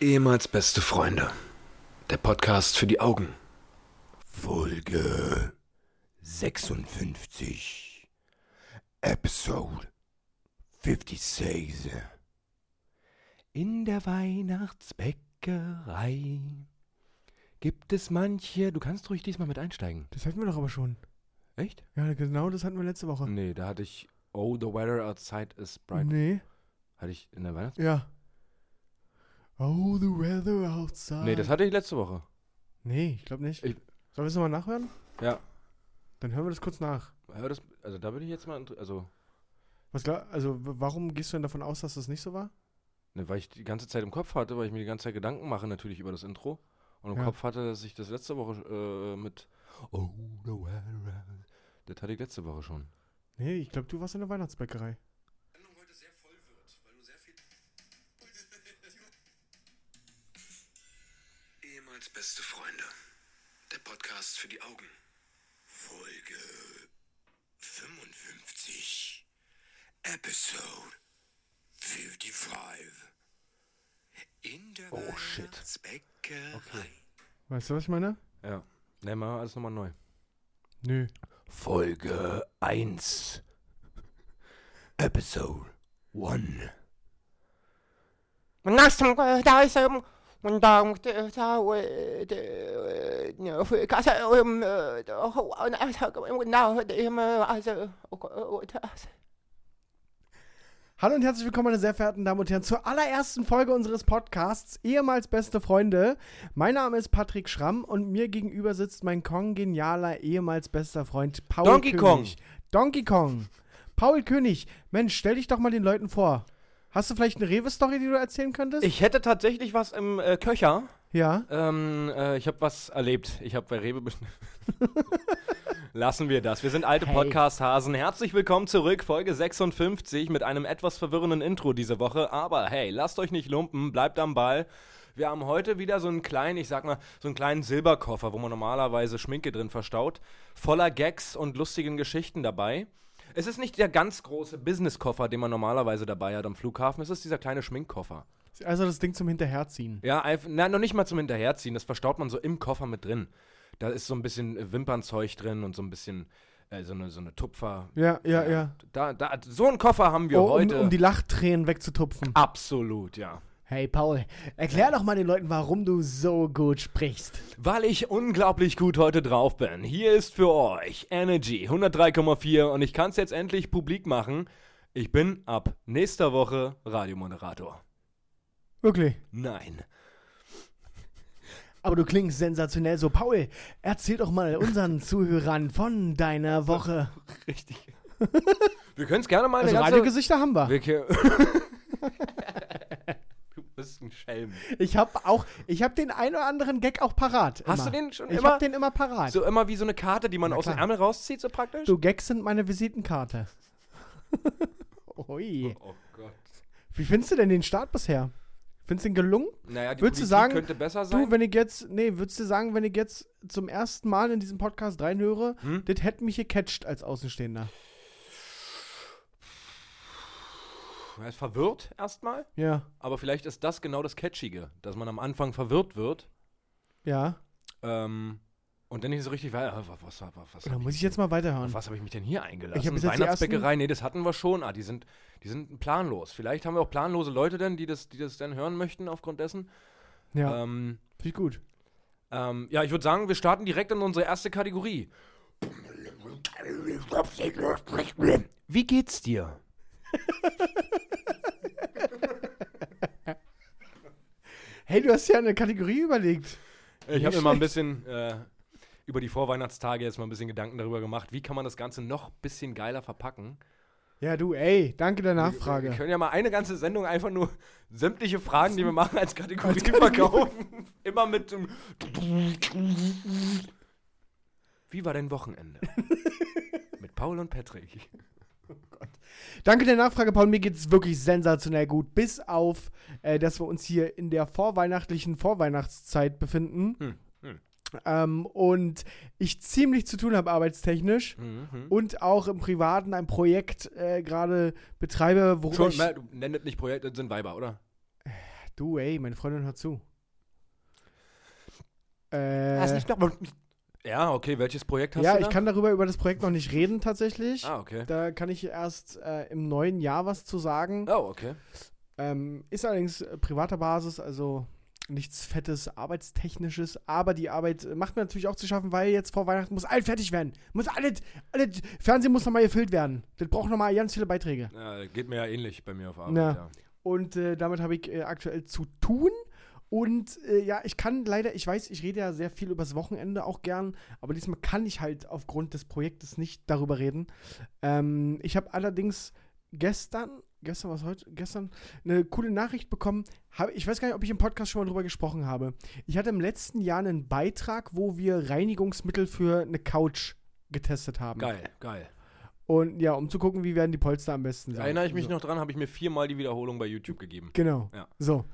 Ehemals beste Freunde. Der Podcast für die Augen. Folge 56. Episode 56. In der Weihnachtsbäckerei gibt es manche. Du kannst ruhig diesmal mit einsteigen. Das hatten wir doch aber schon. Echt? Ja, genau das hatten wir letzte Woche. Nee, da hatte ich Oh, the weather outside is bright. Nee. Hatte ich in der Weihnachts. Ja. Oh, the weather outside. Nee, das hatte ich letzte Woche. Nee, ich glaube nicht. Ich- Sollen wir es nochmal nachhören? Ja. Dann hören wir das kurz nach. Hör das, also da bin ich jetzt mal. inter- Also, Was glaub, also, w- warum gehst du denn davon aus, dass das nicht so war? ne, weil ich die ganze Zeit im Kopf hatte, weil ich mir die ganze Zeit Gedanken mache, natürlich über das Intro. Und im Ja. Kopf hatte, dass ich das letzte Woche äh, mit Oh, the weather. Das hatte ich letzte Woche schon. Nee, ich glaube, du warst in der Weihnachtsbäckerei. Ehemals beste Freunde. Der Podcast für die Augen. Folge 55. Episode 55. In der Oh, shit. Weihnachtsbäckerei. Weißt du, was ich meine? Ja. Ne, mal alles nochmal neu. Nö. Folge 1. Episode 1. Hallo und herzlich willkommen, meine sehr verehrten Damen und Herren, zur allerersten Folge unseres Podcasts, ehemals beste Freunde. Mein Name ist Patrick Schramm und mir gegenüber sitzt mein kongenialer, ehemals bester Freund Paul Donkey König. Kong. Donkey Kong. Paul König, Mensch, stell dich doch mal den Leuten vor. Hast du vielleicht eine Rewe-Story, die du erzählen könntest? Ich hätte tatsächlich was im äh, Köcher. ja. Ähm, äh, ich habe was erlebt. Ich habe bei Rewe. Lassen wir das. Wir sind alte Hey. Podcast-Hasen. Herzlich willkommen zurück, Folge 56 mit einem etwas verwirrenden Intro diese Woche. Aber hey, lasst euch nicht lumpen, bleibt am Ball. Wir haben heute wieder so einen kleinen, ich sag mal, so einen kleinen Silberkoffer, wo man normalerweise Schminke drin verstaut, voller Gags und lustigen Geschichten dabei. Es ist nicht der ganz große Businesskoffer, den man normalerweise dabei hat am Flughafen. Es ist dieser kleine Schminkkoffer. Also das Ding zum Hinterherziehen. Ja, na, noch nicht mal zum Hinterherziehen. Das verstaut man so im Koffer mit drin. Da ist so ein bisschen äh, Wimpernzeug drin und so ein bisschen äh, so, eine, so eine Tupfer. Ja, ja, ja. Da, da, so einen Koffer haben wir Oh, um, heute. um die Lachtränen wegzutupfen. Absolut, ja. Hey Paul, erklär doch mal den Leuten, warum du so gut sprichst. Weil ich unglaublich gut heute drauf bin. Hier ist für euch Energy 103,4 und ich kann es jetzt endlich publik machen. Ich bin ab nächster Woche Radiomoderator. Wirklich. Nein. Aber du klingst sensationell so. Paul, erzähl doch mal unseren Zuhörern von deiner Woche. Richtig. Wir können es gerne mal Also eine ganze... Radiogesichter haben wir. Wir bist ein Schelm. Ich habe auch, ich habe den ein oder anderen Gag auch parat. Hast immer. du den schon Ich immer? habe den immer parat. So immer wie so eine Karte, die man aus dem. Ärmel rauszieht, so praktisch? Du Gags sind meine Visitenkarte. Ui. Oh Gott. Wie findest du denn den Start bisher? Findest du den gelungen? Naja, die Würdest du sagen, könnte besser sein. Du, wenn ich jetzt, nee, würdest du sagen, wenn ich jetzt zum ersten Mal in diesem Podcast reinhöre, Hm? das hätte mich gecatcht als Außenstehender. Er ist verwirrt erstmal, Ja, aber vielleicht ist das genau das Catchige, dass man am Anfang verwirrt wird ja. ähm, und dann nicht so richtig weiß, was, was, was, was, Da hab muss ich jetzt mal weiterhören. was habe ich mich denn hier eingelassen? Ich hab Weihnachtsbäckerei, nee, das hatten wir schon. Ah, die sind, die sind planlos. Vielleicht haben wir auch planlose Leute denn, die das, die das dann hören möchten aufgrund dessen. Ja, Ähm, finde ich gut. ähm, ja, ich würde sagen, wir starten direkt in unsere erste Kategorie. Wie geht's dir? Hey, du hast ja eine Kategorie überlegt. Ich habe mir mal ein bisschen äh, über die Vorweihnachtstage jetzt mal ein bisschen Gedanken darüber gemacht, wie kann man das Ganze noch ein bisschen geiler verpacken. Ja, du, ey, danke der Wir Nachfrage. können ja mal eine ganze Sendung einfach nur sämtliche Fragen, die wir machen, als Kategorie Als Kategorie. verkaufen. Immer mit dem Wie war dein Wochenende? mit Paul und Patrick. Danke der Nachfrage, Paul. Mir geht's wirklich sensationell gut. Bis auf, äh, dass wir uns hier in der vorweihnachtlichen Vorweihnachtszeit befinden. Hm, hm. Ähm, und ich ziemlich zu tun habe arbeitstechnisch. Mhm. Und auch im Privaten ein Projekt äh, gerade betreibe, worüber Schon, ich... na, du nennt nicht Projekt, das sind Weiber, oder? Du, ey, meine Freundin hört zu. Äh, Ja, okay, welches Projekt hast ja, du ich da? kann darüber über das Projekt noch nicht reden tatsächlich. Ah, okay. Da kann ich erst äh, im neuen Jahr was zu sagen. Oh, okay. Ähm, ist allerdings äh, privater Basis, also nichts Fettes, Arbeitstechnisches, aber die Arbeit macht mir natürlich auch zu schaffen, weil jetzt vor Weihnachten muss alles fertig werden. Muss alles, alles Fernsehen muss nochmal gefüllt werden. Das braucht nochmal ganz viele Beiträge. Ja, geht mir ja ähnlich bei mir auf Arbeit, Ja. ja. Und äh, damit habe ich äh, aktuell zu tun. Und äh, ja, ich kann leider, ich weiß, ich rede ja sehr viel übers Wochenende auch gern, aber diesmal kann ich halt aufgrund des Projektes nicht darüber reden. Ähm, ich habe allerdings gestern, gestern was heute, gestern eine coole Nachricht bekommen. Hab, ich weiß gar nicht, ob ich im Podcast schon mal drüber gesprochen habe. Ich hatte im letzten Jahr einen Beitrag, wo wir Reinigungsmittel für eine Couch getestet haben. Geil, geil. Und ja, um zu gucken, wie werden die Polster am besten Da sein. erinnere ich mich so. noch dran, habe ich mir viermal die Wiederholung bei YouTube gegeben. Genau. Ja. So.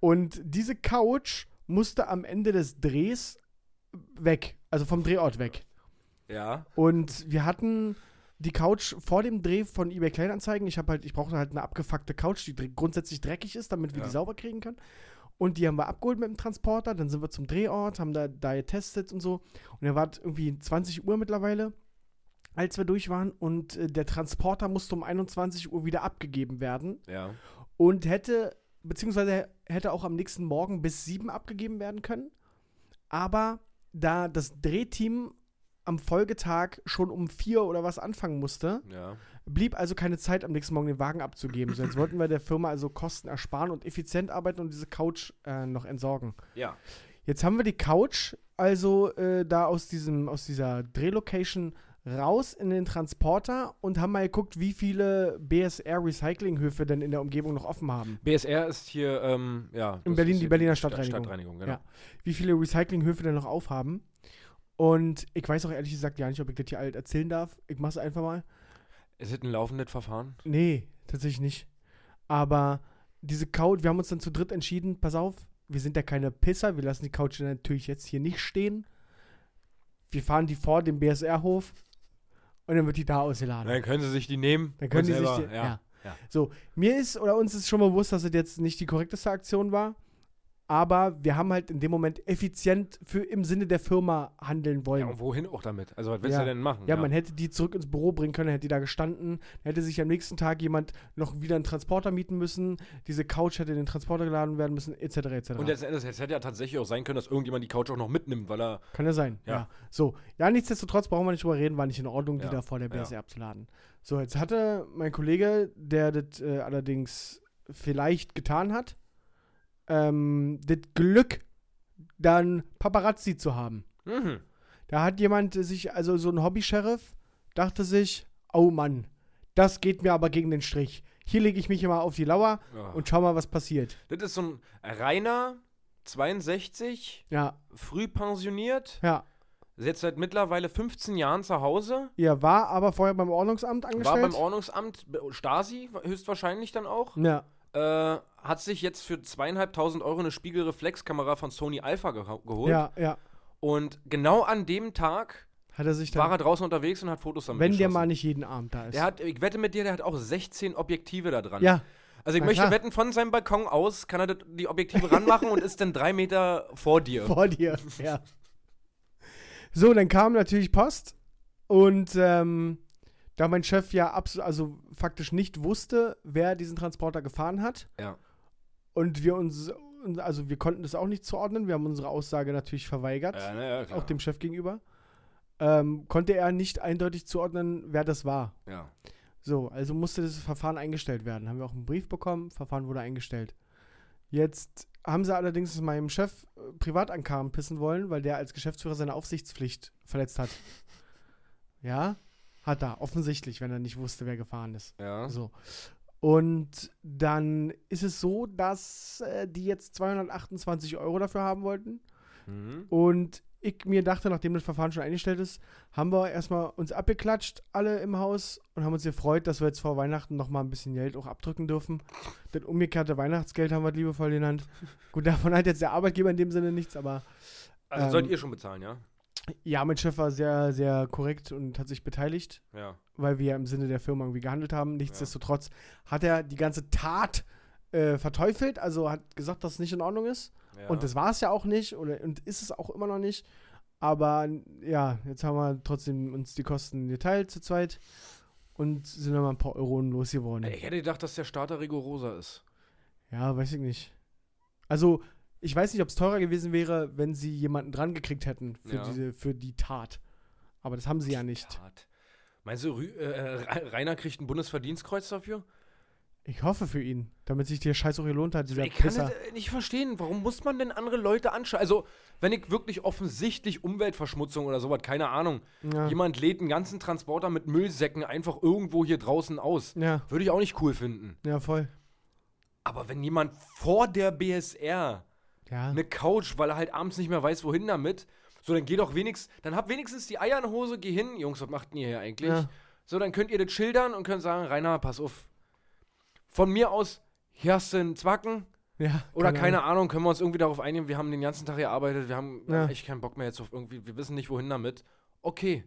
Und diese Couch musste am Ende des Drehs weg, also vom Drehort weg. Ja. Und wir hatten die Couch vor dem Dreh von eBay Kleinanzeigen. Ich habe halt, ich brauchte halt eine abgefuckte Couch, die grundsätzlich dreckig ist, damit wir Ja. die sauber kriegen können. Und die haben wir abgeholt mit dem Transporter. Dann sind wir zum Drehort, haben da, da getestet und so. Und er war irgendwie 20 Uhr mittlerweile, als wir durch waren. Und äh, der Transporter musste um 21 Uhr wieder abgegeben werden Ja. und hätte, beziehungsweise hätte auch am nächsten Morgen bis sieben abgegeben werden können. Aber da das Drehteam am Folgetag schon um vier oder was anfangen musste, Ja. blieb also keine Zeit, am nächsten Morgen den Wagen abzugeben. So, jetzt wollten wir der Firma also Kosten ersparen und effizient arbeiten und diese Couch äh, noch entsorgen. Ja. Jetzt haben wir die Couch also äh, da aus, diesem, aus dieser Drehlocation raus in den Transporter und haben mal geguckt, wie viele BSR-Recyclinghöfe denn in der Umgebung noch offen haben. BSR ist hier, ähm, ja. In Berlin die Berliner Stadt- Stadtreinigung. Stadtreinigung, genau. Ja. Wie viele Recyclinghöfe denn noch aufhaben. Und ich weiß auch ehrlich gesagt ja nicht, ob ich das hier alt erzählen darf. Ich mach's einfach mal. Ist es ein laufendes Verfahren? Nee, tatsächlich nicht. Aber diese Couch, wir haben uns dann zu dritt entschieden, pass auf, wir sind ja keine Pisser, wir lassen die Couch natürlich jetzt hier nicht stehen. Wir fahren die vor dem BSR-Hof und dann wird die da ausgeladen. Dann können sie sich die nehmen. Dann können die sich die, ja. ja. ja. So, mir ist oder uns ist schon mal bewusst, dass es jetzt nicht die korrekteste Aktion war. Aber wir haben halt in dem Moment effizient für im Sinne der Firma handeln wollen. Ja, und wohin auch damit? Also, was willst Ja. du denn machen? Ja, man hätte die zurück ins Büro bringen können, hätte die da gestanden, hätte sich am nächsten Tag jemand noch wieder einen Transporter mieten müssen, diese Couch hätte in den Transporter geladen werden müssen, etc. etc. Und letzten Endes, es hätte ja tatsächlich auch sein können, dass irgendjemand die Couch auch noch mitnimmt, weil er. Kann ja sein, ja. Ja. So, ja, nichtsdestotrotz brauchen wir nicht drüber reden, war nicht in Ordnung, die Ja, da vor der ja. BSR abzuladen. So, jetzt hatte mein Kollege, der das äh, allerdings vielleicht getan hat, ähm, das Glück, dann Paparazzi zu haben. Mhm. Da hat jemand sich, also so ein Hobby-Sheriff, dachte sich, oh Mann, das geht mir aber gegen den Strich. Hier lege ich mich immer auf die Lauer Ja. und schau mal, was passiert. das ist so ein Rainer, 62, Ja, früh pensioniert, ja. ist jetzt seit mittlerweile 15 Jahren zu Hause. Er war aber vorher beim Ordnungsamt War angestellt. beim Ordnungsamt, Stasi höchstwahrscheinlich dann auch. ja, Äh, hat sich jetzt für zweieinhalbtausend Euro eine Spiegelreflexkamera von Sony Alpha geho- geholt. ja, ja. Und genau an dem Tag Hat er sich war er draußen unterwegs und hat Fotos damit wenn der geschossen. mal nicht jeden Abend da ist. Der hat, ich wette mit dir, der hat auch 16 Objektive da dran. ja, Also ich Na möchte klar. wetten, von seinem Balkon aus kann er die Objektive ranmachen und ist dann drei Meter vor dir. vor dir. ja. So, dann kam natürlich Post und ähm, da mein Chef ja absolut, also faktisch nicht wusste, wer diesen Transporter gefahren hat, Ja. Und wir uns, also wir konnten das auch nicht zuordnen. Wir haben unsere Aussage natürlich verweigert, Ja, na ja, auch dem Chef gegenüber. Ähm, konnte er nicht eindeutig zuordnen, wer das war. ja. So, also musste das Verfahren eingestellt werden. Haben wir auch einen Brief bekommen, Verfahren wurde eingestellt. Jetzt haben sie allerdings meinem Chef äh, privat an Karren pissen wollen, weil der als Geschäftsführer seine Aufsichtspflicht verletzt hat. Ja, hat er, offensichtlich, wenn er nicht wusste, wer gefahren ist. Ja. So. Und dann ist es so, dass äh, die jetzt 228 Euro dafür haben wollten. Mhm. Und ich mir dachte, nachdem das Verfahren schon eingestellt ist, haben wir erstmal uns abgeklatscht, alle im Haus, und haben uns gefreut, dass wir jetzt vor Weihnachten nochmal ein bisschen Geld auch abdrücken dürfen. Das umgekehrte Weihnachtsgeld haben wir liebevoll genannt. Gut, davon hat jetzt der Arbeitgeber in dem Sinne nichts, aber Also Ähm, sollt ihr schon bezahlen, ja? Ja, mein Chef war sehr, sehr korrekt und hat sich beteiligt. Ja. weil wir ja im Sinne der Firma irgendwie gehandelt haben. Nichtsdestotrotz hat er die ganze Tat äh, verteufelt, also hat gesagt, dass es nicht in Ordnung ist. Ja. Und das war es ja auch nicht oder, und ist es auch immer noch nicht. Aber ja, jetzt haben wir trotzdem uns die Kosten geteilt zu zweit und sind dann mal ein paar Euro losgeworden. Ich hätte gedacht, dass der Starter rigoroser ist. Ja, weiß ich nicht. Also, ich weiß nicht, ob es teurer gewesen wäre, wenn sie jemanden dran gekriegt hätten für, Ja. diese, für die Tat. Aber das haben sie ja nicht. Tat. Meinst du, äh, Re- Rainer kriegt ein Bundesverdienstkreuz dafür? Ich hoffe für ihn, damit sich der Scheiß auch gelohnt hat, dieser ich kann Pisser. das äh, nicht verstehen. Warum muss man denn andere Leute anschauen? Also, wenn ich wirklich offensichtlich Umweltverschmutzung oder sowas, keine Ahnung, Ja. jemand lädt einen ganzen Transporter mit Müllsäcken einfach irgendwo hier draußen aus, ja, würde ich auch nicht cool finden. ja, voll. Aber wenn jemand vor der BSR Ja. eine Couch, weil er halt abends nicht mehr weiß, wohin damit, so, dann geh doch wenigstens, dann hab wenigstens die Eier in der Hose, geh hin, Jungs, was macht denn ihr hier eigentlich? Ja. So, dann könnt ihr das schildern und könnt sagen, Rainer, pass auf. Von mir aus, hier hast du einen Zwacken, ja oder keine, Ahnung. können wir uns irgendwie darauf einigen, wir haben den ganzen Tag gearbeitet, wir haben, Ja. echt keinen Bock mehr jetzt auf irgendwie, wir wissen nicht, wohin damit. Okay.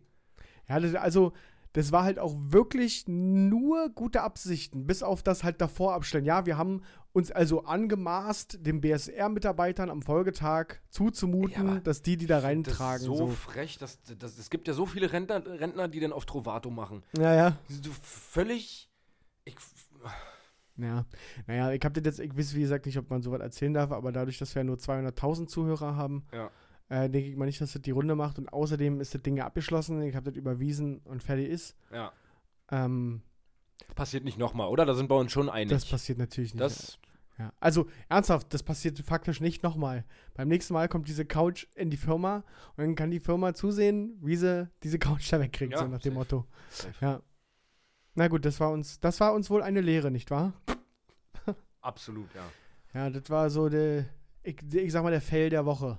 Ja, also, das war halt auch wirklich nur gute Absichten, bis auf das halt davor abstellen. Ja, wir haben uns also angemaßt, den BSR-Mitarbeitern am Folgetag zuzumuten, Ja, dass die die da Das reintragen. ist so, So. frech, dass, dass, es gibt ja so viele Rentner, Rentner, die dann auf Trovato machen. Ja, ja. So völlig, ich, Ja, naja, ich habe das jetzt, ich weiß wie gesagt nicht, ob man sowas erzählen darf, aber dadurch, dass wir ja nur 200.000 Zuhörer haben, Ja. Äh, denke ich mal nicht, dass das die Runde macht und außerdem ist das Ding ja abgeschlossen, ich habe das überwiesen und fertig ist. ja. Ähm, Passiert nicht nochmal, oder? Da sind wir uns schon einig. das passiert natürlich nicht. Das, ja. Also, ernsthaft, das passiert faktisch nicht nochmal. Beim nächsten Mal kommt diese Couch in die Firma und dann kann die Firma zusehen, wie sie diese Couch da wegkriegt, Ja, so nach dem safe. Motto. Safe. Ja. Na gut, das war uns, das war uns wohl eine Lehre, nicht wahr? absolut, ja. Ja, das war so der, ich, ich sag mal, der Fail der Woche.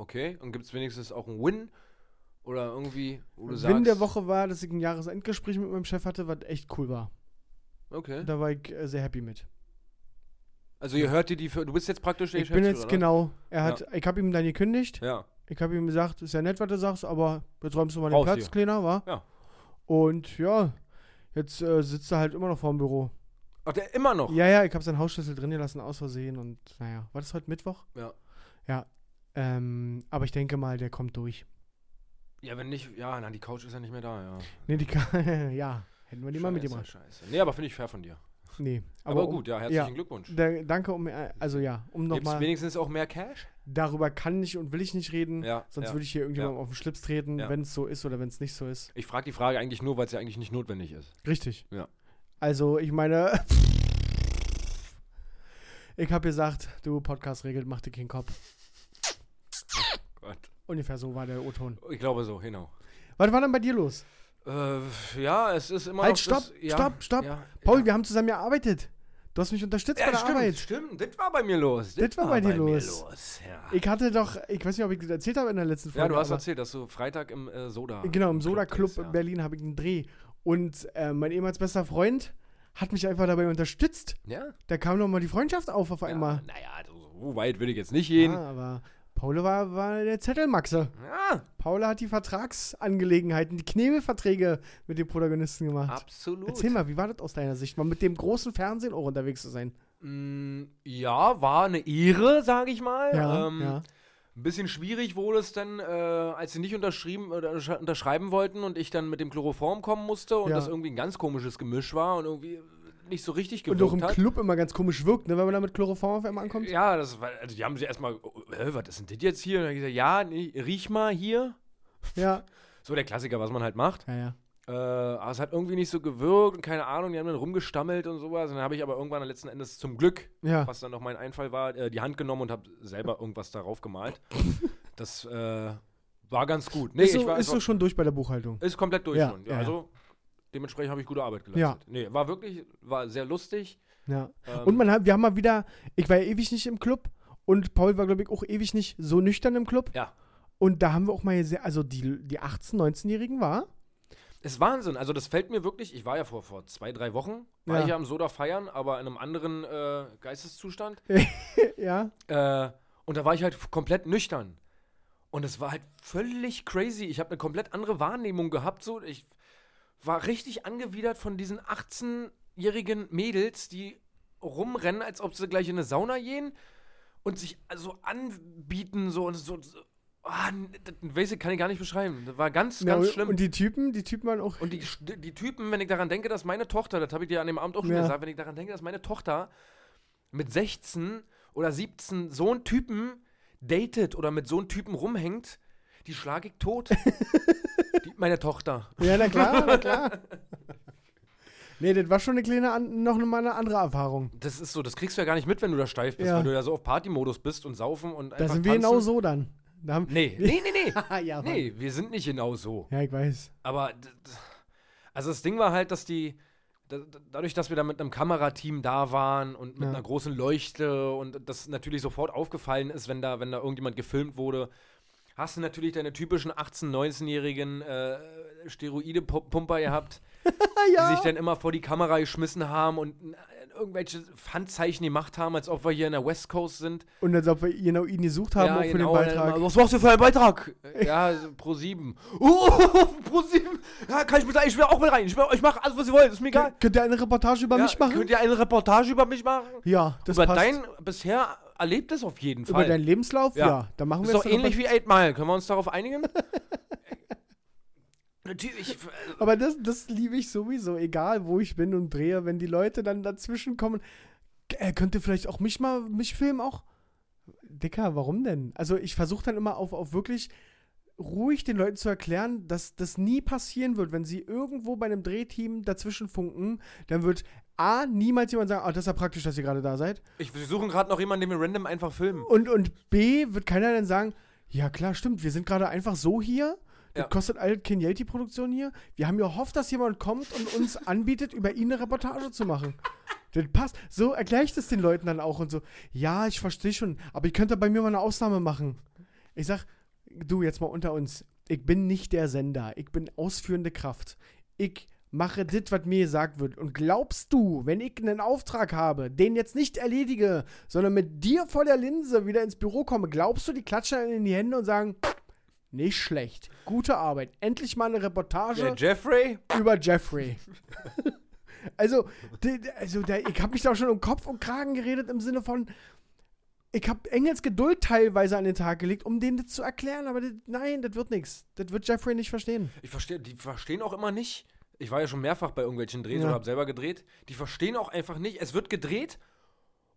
Okay, und gibt es wenigstens auch einen Win? Oder irgendwie, wo du Win sagst. der Woche war, dass ich ein Jahresendgespräch mit meinem Chef hatte, was echt cool war. Okay. Da war ich äh, sehr happy mit. Also, ihr hört dir die. Für, du bist jetzt praktisch der Ich bin jetzt Geschäftsführer, genau, er hat, ich habe ihm dann gekündigt. oder? Ja. Ich habe ihm gesagt, ist ja nett, was du sagst, aber jetzt räumst du mal den Raus Platz, hier. Kleiner, wa? Ja. Und ja, jetzt äh, sitzt er halt immer noch vorm Büro. Ach, der immer noch. Ja, ja, ich habe seinen Hausschlüssel drin gelassen, aus Versehen. Und naja, war das heute Mittwoch? Ja. Ja. Ähm, aber ich denke mal, der kommt durch. Ja, wenn nicht. Ja, nein, die Couch ist ja nicht mehr da, ja. Nee, die ja, hätten wir die mal Scheiße, mitgemacht. Scheiße. Nee, aber finde ich fair von dir. Nee. Aber, um- gut, ja, herzlichen Glückwunsch. Da, danke um, äh, also ja, um nochmal, wenigstens auch mehr Cash? darüber kann ich und will ich nicht reden. Ja. Sonst ja. würde ich hier irgendjemandem auf den Schlips treten, Ja. wenn es so ist oder wenn es nicht so ist. Ich frage die Frage eigentlich nur, weil es ja eigentlich nicht notwendig ist. Richtig. Ja. Also, ich meine, ich habe gesagt, du Podcast regelt, mach dir keinen Kopf. Ungefähr so war der O-Ton. Ich glaube so, genau. Was war denn bei dir los? Äh, ja, es ist immer Halt, noch. stopp, das, ja, stopp, stopp. Ja, Paul, ja. wir haben zusammen gearbeitet. Du hast mich unterstützt bei der stimmt, Arbeit. stimmt. Das war bei mir los. Das war bei dir mir los. los, Ja. Ich hatte doch, ich weiß nicht, ob ich das erzählt habe in der letzten Folge. ja, du hast erzählt, dass du Freitag im äh, Soda. Genau, im Soda Club ja. in Berlin habe ich einen Dreh. Und äh, mein ehemals bester Freund hat mich einfach dabei unterstützt. Ja. Da kam nochmal die Freundschaft auf auf einmal. Naja, so weit will ich jetzt nicht gehen. Ja, aber Paul war, war der Zettelmaxe. Ja, Paul hat die Vertragsangelegenheiten, die Knebelverträge mit den Protagonisten gemacht. absolut. Erzähl mal, wie war das aus deiner Sicht, mal mit dem großen Fernsehen auch unterwegs zu sein? Mm, ja, war eine Ehre, sage ich mal. Ja, ähm, ja. Ein bisschen schwierig wurde es dann, äh, als sie nicht unterschrieben, untersch- unterschreiben wollten und ich dann mit dem Chloroform kommen musste und Ja. das irgendwie ein ganz komisches Gemisch war und irgendwie nicht so richtig Und gewirkt auch im hat. Club immer ganz komisch wirkt, ne, wenn man da mit Chloroform auf einmal ankommt. Ja, das war, also die haben sie erstmal, oh, hä, was ist denn das jetzt hier? Und dann gesagt, ja, nee, riech mal hier. Ja. So der Klassiker, was man halt macht. Ja, ja. Äh, aber es hat irgendwie nicht so gewirkt und keine Ahnung, die haben dann rumgestammelt und sowas. Und dann habe ich aber irgendwann letzten Endes zum Glück, Ja. was dann noch mein Einfall war, äh, die Hand genommen und habe selber irgendwas darauf gemalt. Das äh, war ganz gut. Nee, ist so, ist so schon durch bei der Buchhaltung. ist komplett durch Ja, schon. ja, ja. also dementsprechend habe ich gute Arbeit Ja. geleistet. Nee, war wirklich, war sehr lustig. Ja. Ähm, Und man hat, wir haben mal wieder, ich war ja ewig nicht im Club und Paul war, glaube ich, auch ewig nicht so nüchtern im Club. Ja. Und da haben wir auch mal sehr, also die, die 18-, 19-Jährigen war. Ist Wahnsinn. Also das fällt mir wirklich, ich war ja vor, vor zwei, drei Wochen, war Ja. ich ja am Soda feiern, aber in einem anderen äh, Geisteszustand. ja. Äh, und da war ich halt komplett nüchtern. Und es war halt völlig crazy. Ich habe eine komplett andere Wahrnehmung gehabt. So. Ich war richtig angewidert von diesen 18-jährigen Mädels, die rumrennen, als ob sie gleich in eine Sauna gehen und sich so anbieten, so und so. so ah, das weiß ich, kann ich gar nicht beschreiben. Das war ganz, Ja, ganz schlimm. Und die Typen, die Typen waren auch. Und die, die Typen, wenn ich daran denke, dass meine Tochter, das habe ich dir an dem Abend auch schon Ja. gesagt, wenn ich daran denke, dass meine Tochter mit 16 oder 17 so einen Typen datet oder mit so einem Typen rumhängt, die schlage ich tot. die, meine Tochter. Ja, na klar, na klar. Nee, das war schon eine kleine, an, noch mal eine andere Erfahrung. Das ist so, das kriegst du ja gar nicht mit, wenn du da steif bist, Ja. weil du ja so auf Partymodus bist und saufen und Da einfach sind wir tanzen. genau so dann. Da haben, Nee, nee, nee, nee. Ah, ja, Mann. nee, wir sind nicht genau so. Ja, ich weiß. Aber d- d- also das Ding war halt, dass die da- da- dadurch, dass wir da mit einem Kamerateam da waren und mit Ja. einer großen Leuchte und das natürlich sofort aufgefallen ist, wenn da wenn da irgendjemand gefilmt wurde, hast du natürlich deine typischen 18, 19-jährigen äh, Steroide-Pumper gehabt, ja. die sich dann immer vor die Kamera geschmissen haben und äh, irgendwelche Pfandzeichen gemacht haben, als ob wir hier in der West Coast sind. Und als ob wir genau ihn gesucht haben auch für den dann Beitrag. Immer, was machst du für einen Beitrag? Ja, pro sieben. Oh, pro sieben. Ja, kann ich mit Ich will auch mit rein. Ich, will, ich mache alles, was ihr wollt. Ist mir egal. Kön- Könnt ihr eine Reportage über Ja, mich machen? Könnt ihr eine Reportage über mich machen? Ja, das über passt. dein bisher Erlebtes auf jeden über Fall. deinen Lebenslauf? Ja. Ja. dann machen ist wir doch jetzt eine ähnlich wie 8 Mile. Können wir uns darauf einigen? Natürlich. Aber das, das liebe ich sowieso, egal wo ich bin und drehe, wenn die Leute dann dazwischen kommen. Äh, könnt ihr vielleicht auch mich mal, mich filmen auch? Dicker, warum denn? Also ich versuche dann immer auf, auf wirklich ruhig den Leuten zu erklären, dass das nie passieren wird, wenn sie irgendwo bei einem Drehteam dazwischen funken, dann wird A, niemals jemand sagen, ah, das ist ja praktisch, dass ihr gerade da seid. Ich, wir suchen gerade noch jemanden, den wir random einfach filmen. Und, und B, wird keiner dann sagen, ja klar, stimmt, wir sind gerade einfach so hier. Das Ja. kostet all kein Geld, die Produktion hier. Wir haben gehofft, dass jemand kommt und uns anbietet, über ihn eine Reportage zu machen. Das passt. So erkläre ich das den Leuten dann auch und so. Ja, ich verstehe schon, aber ihr könnt da bei mir mal eine Ausnahme machen. Ich sag, du, jetzt mal unter uns. Ich bin nicht der Sender. Ich bin ausführende Kraft. Ich mache das, was mir gesagt wird. Und glaubst du, wenn ich einen Auftrag habe, den jetzt nicht erledige, sondern mit dir vor der Linse wieder ins Büro komme, glaubst du, die klatschen dann in die Hände und sagen, nicht schlecht, gute Arbeit, endlich mal eine Reportage Der Jeffrey? über Jeffrey. also, also ich habe mich da schon um Kopf und Kragen geredet im Sinne von, ich habe Engels Geduld teilweise an den Tag gelegt, um denen das zu erklären, aber das, nein, das wird nichts. Das wird Jeffrey nicht verstehen. Ich verstehe, die verstehen auch immer nicht. Ich war ja schon mehrfach bei irgendwelchen Drehs Ja. oder habe selber gedreht. Die verstehen auch einfach nicht. Es wird gedreht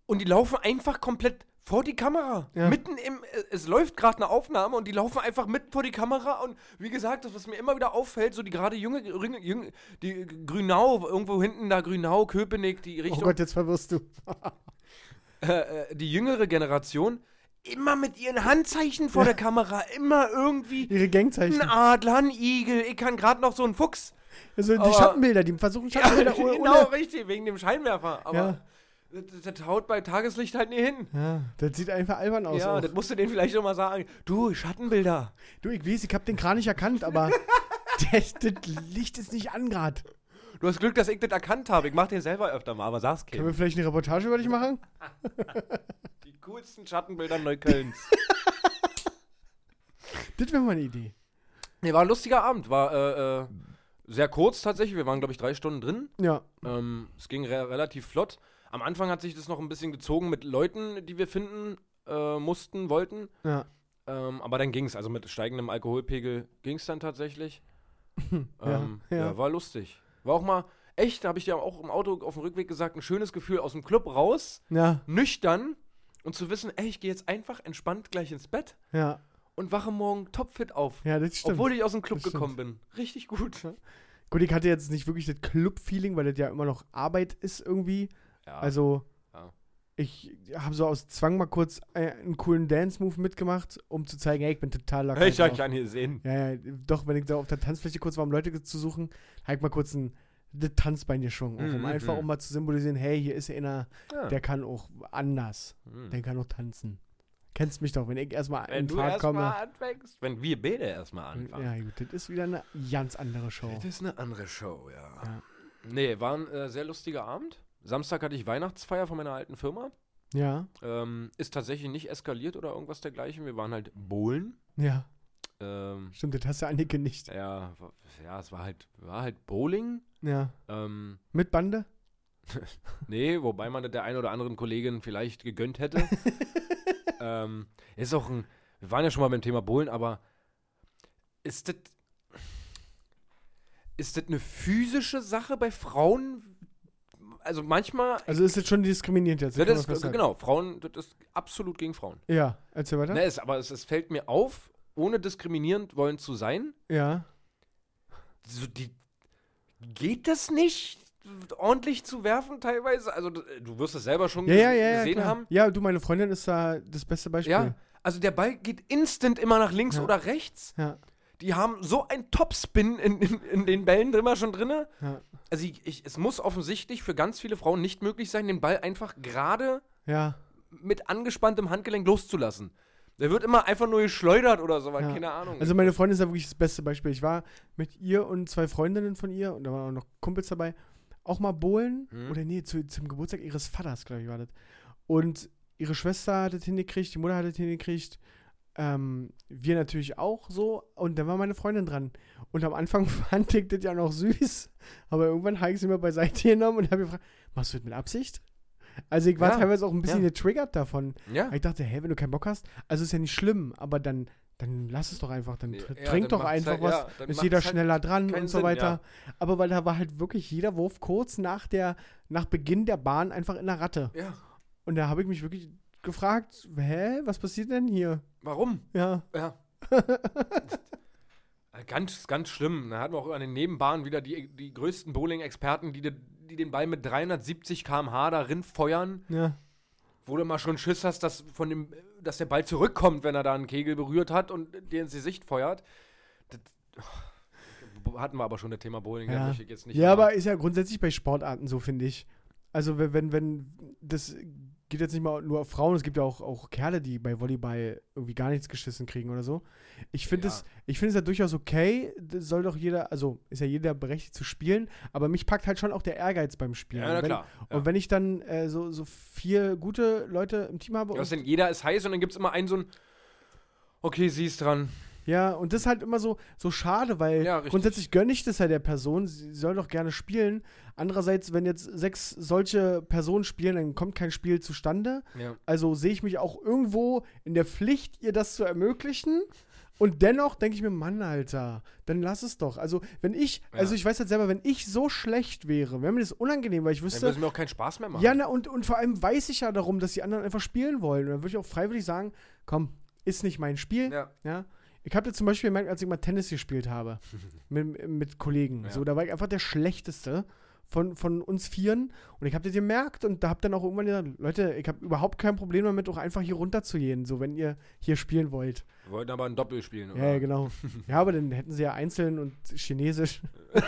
und die laufen einfach komplett vor die Kamera. Ja. Mitten im, äh, es läuft gerade eine Aufnahme und die laufen einfach mitten vor die Kamera und wie gesagt, das, was mir immer wieder auffällt, so die gerade junge, junge, die Grünau, irgendwo hinten da Grünau, Köpenick, die Oh Richtung, Gott, jetzt verwirrst du. äh, äh, die jüngere Generation, immer mit ihren Handzeichen vor der Kamera, immer irgendwie Ihre Gangzeichen. ein Adler, ein Igel, ich kann gerade noch so einen Fuchs. Also die aber- Schattenbilder, die versuchen Ja, Schattenbilder ohne, genau, richtig, wegen dem Scheinwerfer. Aber Ja. das, das haut bei Tageslicht halt nie hin. Ja, das sieht einfach albern aus. ja, auch. das musst du denen vielleicht noch mal sagen. Du, Schattenbilder. Du, ich weiß, ich hab den Kran nicht erkannt, aber das, das Licht ist nicht an grad. Du hast Glück, dass ich das erkannt habe. Ich mach den selber öfter mal, aber sag's Können Kim. wir vielleicht eine Reportage über dich machen? Die coolsten Schattenbilder Neuköllns. Das wäre mal eine Idee. nee, war ein lustiger Abend. War äh, äh, sehr kurz tatsächlich. Wir waren, glaube ich, drei Stunden drin. Ja. Ähm, es ging re relativ flott. Am Anfang hat sich das noch ein bisschen gezogen mit Leuten, die wir finden äh, mussten, wollten. Ja. Ähm, aber dann ging es, also mit steigendem Alkoholpegel ging es dann tatsächlich. Ja, ähm, ja. ja. war lustig. War auch mal echt, habe ich dir auch im Auto auf dem Rückweg gesagt, ein schönes Gefühl aus dem Club raus, Ja, nüchtern und zu wissen, ey, ich gehe jetzt einfach entspannt gleich ins Bett ja. Und wache morgen topfit auf. Ja, das stimmt. Obwohl ich aus dem Club Das stimmt. gekommen bin. Richtig gut. Gut, ich hatte jetzt nicht wirklich das Club-Feeling, weil das ja immer noch Arbeit ist irgendwie. Ja, Also, Ja. ich habe so aus Zwang mal kurz äh, einen coolen Dance-Move mitgemacht, um zu zeigen, hey, ich bin total locker. ich hab drauf. dich an hier sehen. Ja, ja, doch, wenn ich da auf der Tanzfläche kurz war, um Leute zu suchen, habe ich mal kurz ein das Tanzbein geschwungen, auch, um Mhm, einfach mhm. um mal zu symbolisieren, hey, hier ist einer, der kann auch anders, Hm. der kann auch tanzen. Kennst mich doch, wenn ich erstmal Wenn in du Fahrt komme. erstmal anfängst. Wenn wir beide erstmal anfangen. Ja, gut, das ist wieder eine ganz andere Show. Das ist eine andere Show, ja. Ja. Nee, war ein äh, sehr lustiger Abend. Samstag hatte ich Weihnachtsfeier von meiner alten Firma. Ja, Ähm, ist tatsächlich nicht eskaliert oder irgendwas dergleichen. Wir waren halt bowlen. ja, Ähm, stimmt, das hast du angekündigt. ja, ja, es war halt, war halt Bowling. Ja. Ähm, Mit Bande? Nee, wobei man das der einen oder anderen Kollegin vielleicht gegönnt hätte. ähm, ist auch ein. Wir waren ja schon mal beim Thema Bowlen, aber ist das. Ist das eine physische Sache bei Frauen? Also manchmal. Also ist jetzt schon diskriminierend jetzt. Das ist, festhalten. genau, Frauen, das ist absolut gegen Frauen. Ja, erzähl weiter. Ne, es, aber es, es fällt mir auf, ohne diskriminierend wollen zu sein, Ja. so die geht das nicht ordentlich zu werfen teilweise also du wirst es selber schon Ja, ja, ja, gesehen klar. haben Ja, du, meine Freundin ist da das beste Beispiel. ja also der Ball geht instant immer nach links oder rechts Ja. die haben so einen Topspin in, in, in den Bällen immer schon drinne Ja. also ich, ich, es muss offensichtlich für ganz viele Frauen nicht möglich sein den Ball einfach gerade mit angespanntem Handgelenk loszulassen der wird immer einfach nur geschleudert oder so weil Ja. keine Ahnung Also meine Freundin ist ja wirklich das beste Beispiel. Ich war mit ihr und zwei Freundinnen von ihr und da waren auch noch Kumpels dabei, auch mal bowlen. Mhm. Oder nee, zu, zum Geburtstag ihres Vaters, glaube ich, war das. Und ihre Schwester hat es hingekriegt, die Mutter hat es hingekriegt. Ähm, wir natürlich auch so. Und dann war meine Freundin dran. Und am Anfang fand ich das ja noch süß. Aber irgendwann habe ich sie mir beiseite genommen und habe gefragt, machst du das mit Absicht? Also ich war Ja, teilweise auch ein bisschen ja. getriggert davon. ja Ich dachte, hä, wenn du keinen Bock hast, also ist ja nicht schlimm, aber dann, dann lass es doch einfach, dann Ja, tr- ja, trink dann doch macht's einfach halt- was, ja, dann ist jeder halt schneller dran und so Sinn, weiter. Aber weil da war halt wirklich jeder Wurf kurz nach der, nach Beginn der Bahn einfach in der Ratte. ja Und da habe ich mich wirklich gefragt, hä, was passiert denn hier? warum Ja, Ja. ganz, ganz schlimm. Da hatten wir auch an den Nebenbahnen wieder die, die größten Bowling-Experten, die, die den Ball mit 370 km/h darin feuern, ja, wo du mal schon Schiss hast, dass, von dem, dass der Ball zurückkommt, wenn er da einen Kegel berührt hat und dir ins Gesicht feuert. Das, hatten wir aber schon das Thema Bowling, da ja. möchte ich jetzt nicht. ja mal- aber ist ja grundsätzlich bei Sportarten so, finde ich. Also wenn, wenn, wenn, das geht jetzt nicht mal nur auf Frauen, es gibt ja auch, auch Kerle, die bei Volleyball irgendwie gar nichts geschissen kriegen oder so. Ich finde Ja. es, ich finde es ja durchaus okay, das soll doch jeder, also ist ja jeder berechtigt zu spielen, aber mich packt halt schon auch der Ehrgeiz beim Spielen. Ja, na und wenn, klar. Ja. Und wenn ich dann äh, so, so vier gute Leute im Team habe Ja, was denn, jeder ist heiß und dann gibt es immer einen so ein. Okay, sie ist dran. Ja, und das ist halt immer so, so schade, weil Ja, grundsätzlich gönne ich das ja der Person, sie soll doch gerne spielen. Andererseits, wenn jetzt sechs solche Personen spielen, dann kommt kein Spiel zustande. Ja. Also sehe ich mich auch irgendwo in der Pflicht, ihr das zu ermöglichen. Und dennoch denke ich mir, Mann, Alter, dann lass es doch. Also, wenn ich, Ja. also ich weiß halt selber, wenn ich so schlecht wäre, wäre mir das unangenehm, weil ich Dann wüsste, würde es mir auch keinen Spaß mehr machen. ja, na, und, und vor allem weiß ich ja darum, dass die anderen einfach spielen wollen. Und dann würde ich auch freiwillig sagen, komm, ist nicht mein Spiel. Ja. Ja. Ich habe das zum Beispiel gemerkt, als ich mal Tennis gespielt habe mit, mit Kollegen. Ja. So, da war ich einfach der Schlechteste von, von uns Vieren. Und ich habe das gemerkt und da habe dann auch irgendwann gesagt, Leute, ich habe überhaupt kein Problem damit, auch einfach hier runter zu gehen, so wenn ihr hier spielen wollt. Wir wollten aber ein Doppel spielen, oder? Ja, ja, genau. ja, aber dann hätten sie ja einzeln und chinesisch.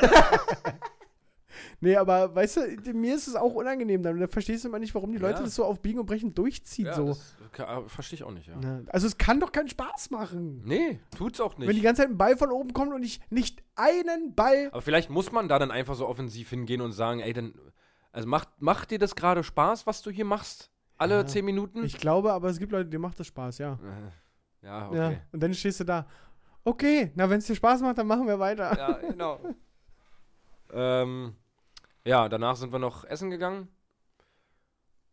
nee, aber weißt du, mir ist es auch unangenehm dann. Dann verstehst du immer nicht, warum die Leute Ja. das so auf Biegen und Brechen durchziehen. Ja, so. ka- verstehe ich auch nicht, ja. Ja. Also es kann doch keinen Spaß machen. Nee, tut's auch nicht. Wenn die ganze Zeit ein Ball von oben kommt und ich nicht einen Ball. aber vielleicht muss man da dann einfach so offensiv hingehen und sagen, ey, dann, also macht, macht dir das gerade Spaß, was du hier machst? Alle Ja. zehn Minuten? Ich glaube, aber es gibt Leute, denen macht das Spaß, ja. Äh, ja, ja. okay. Und dann stehst du da. Okay, na, wenn es dir Spaß macht, dann machen wir weiter. Ja, genau. ähm, ja, danach sind wir noch essen gegangen.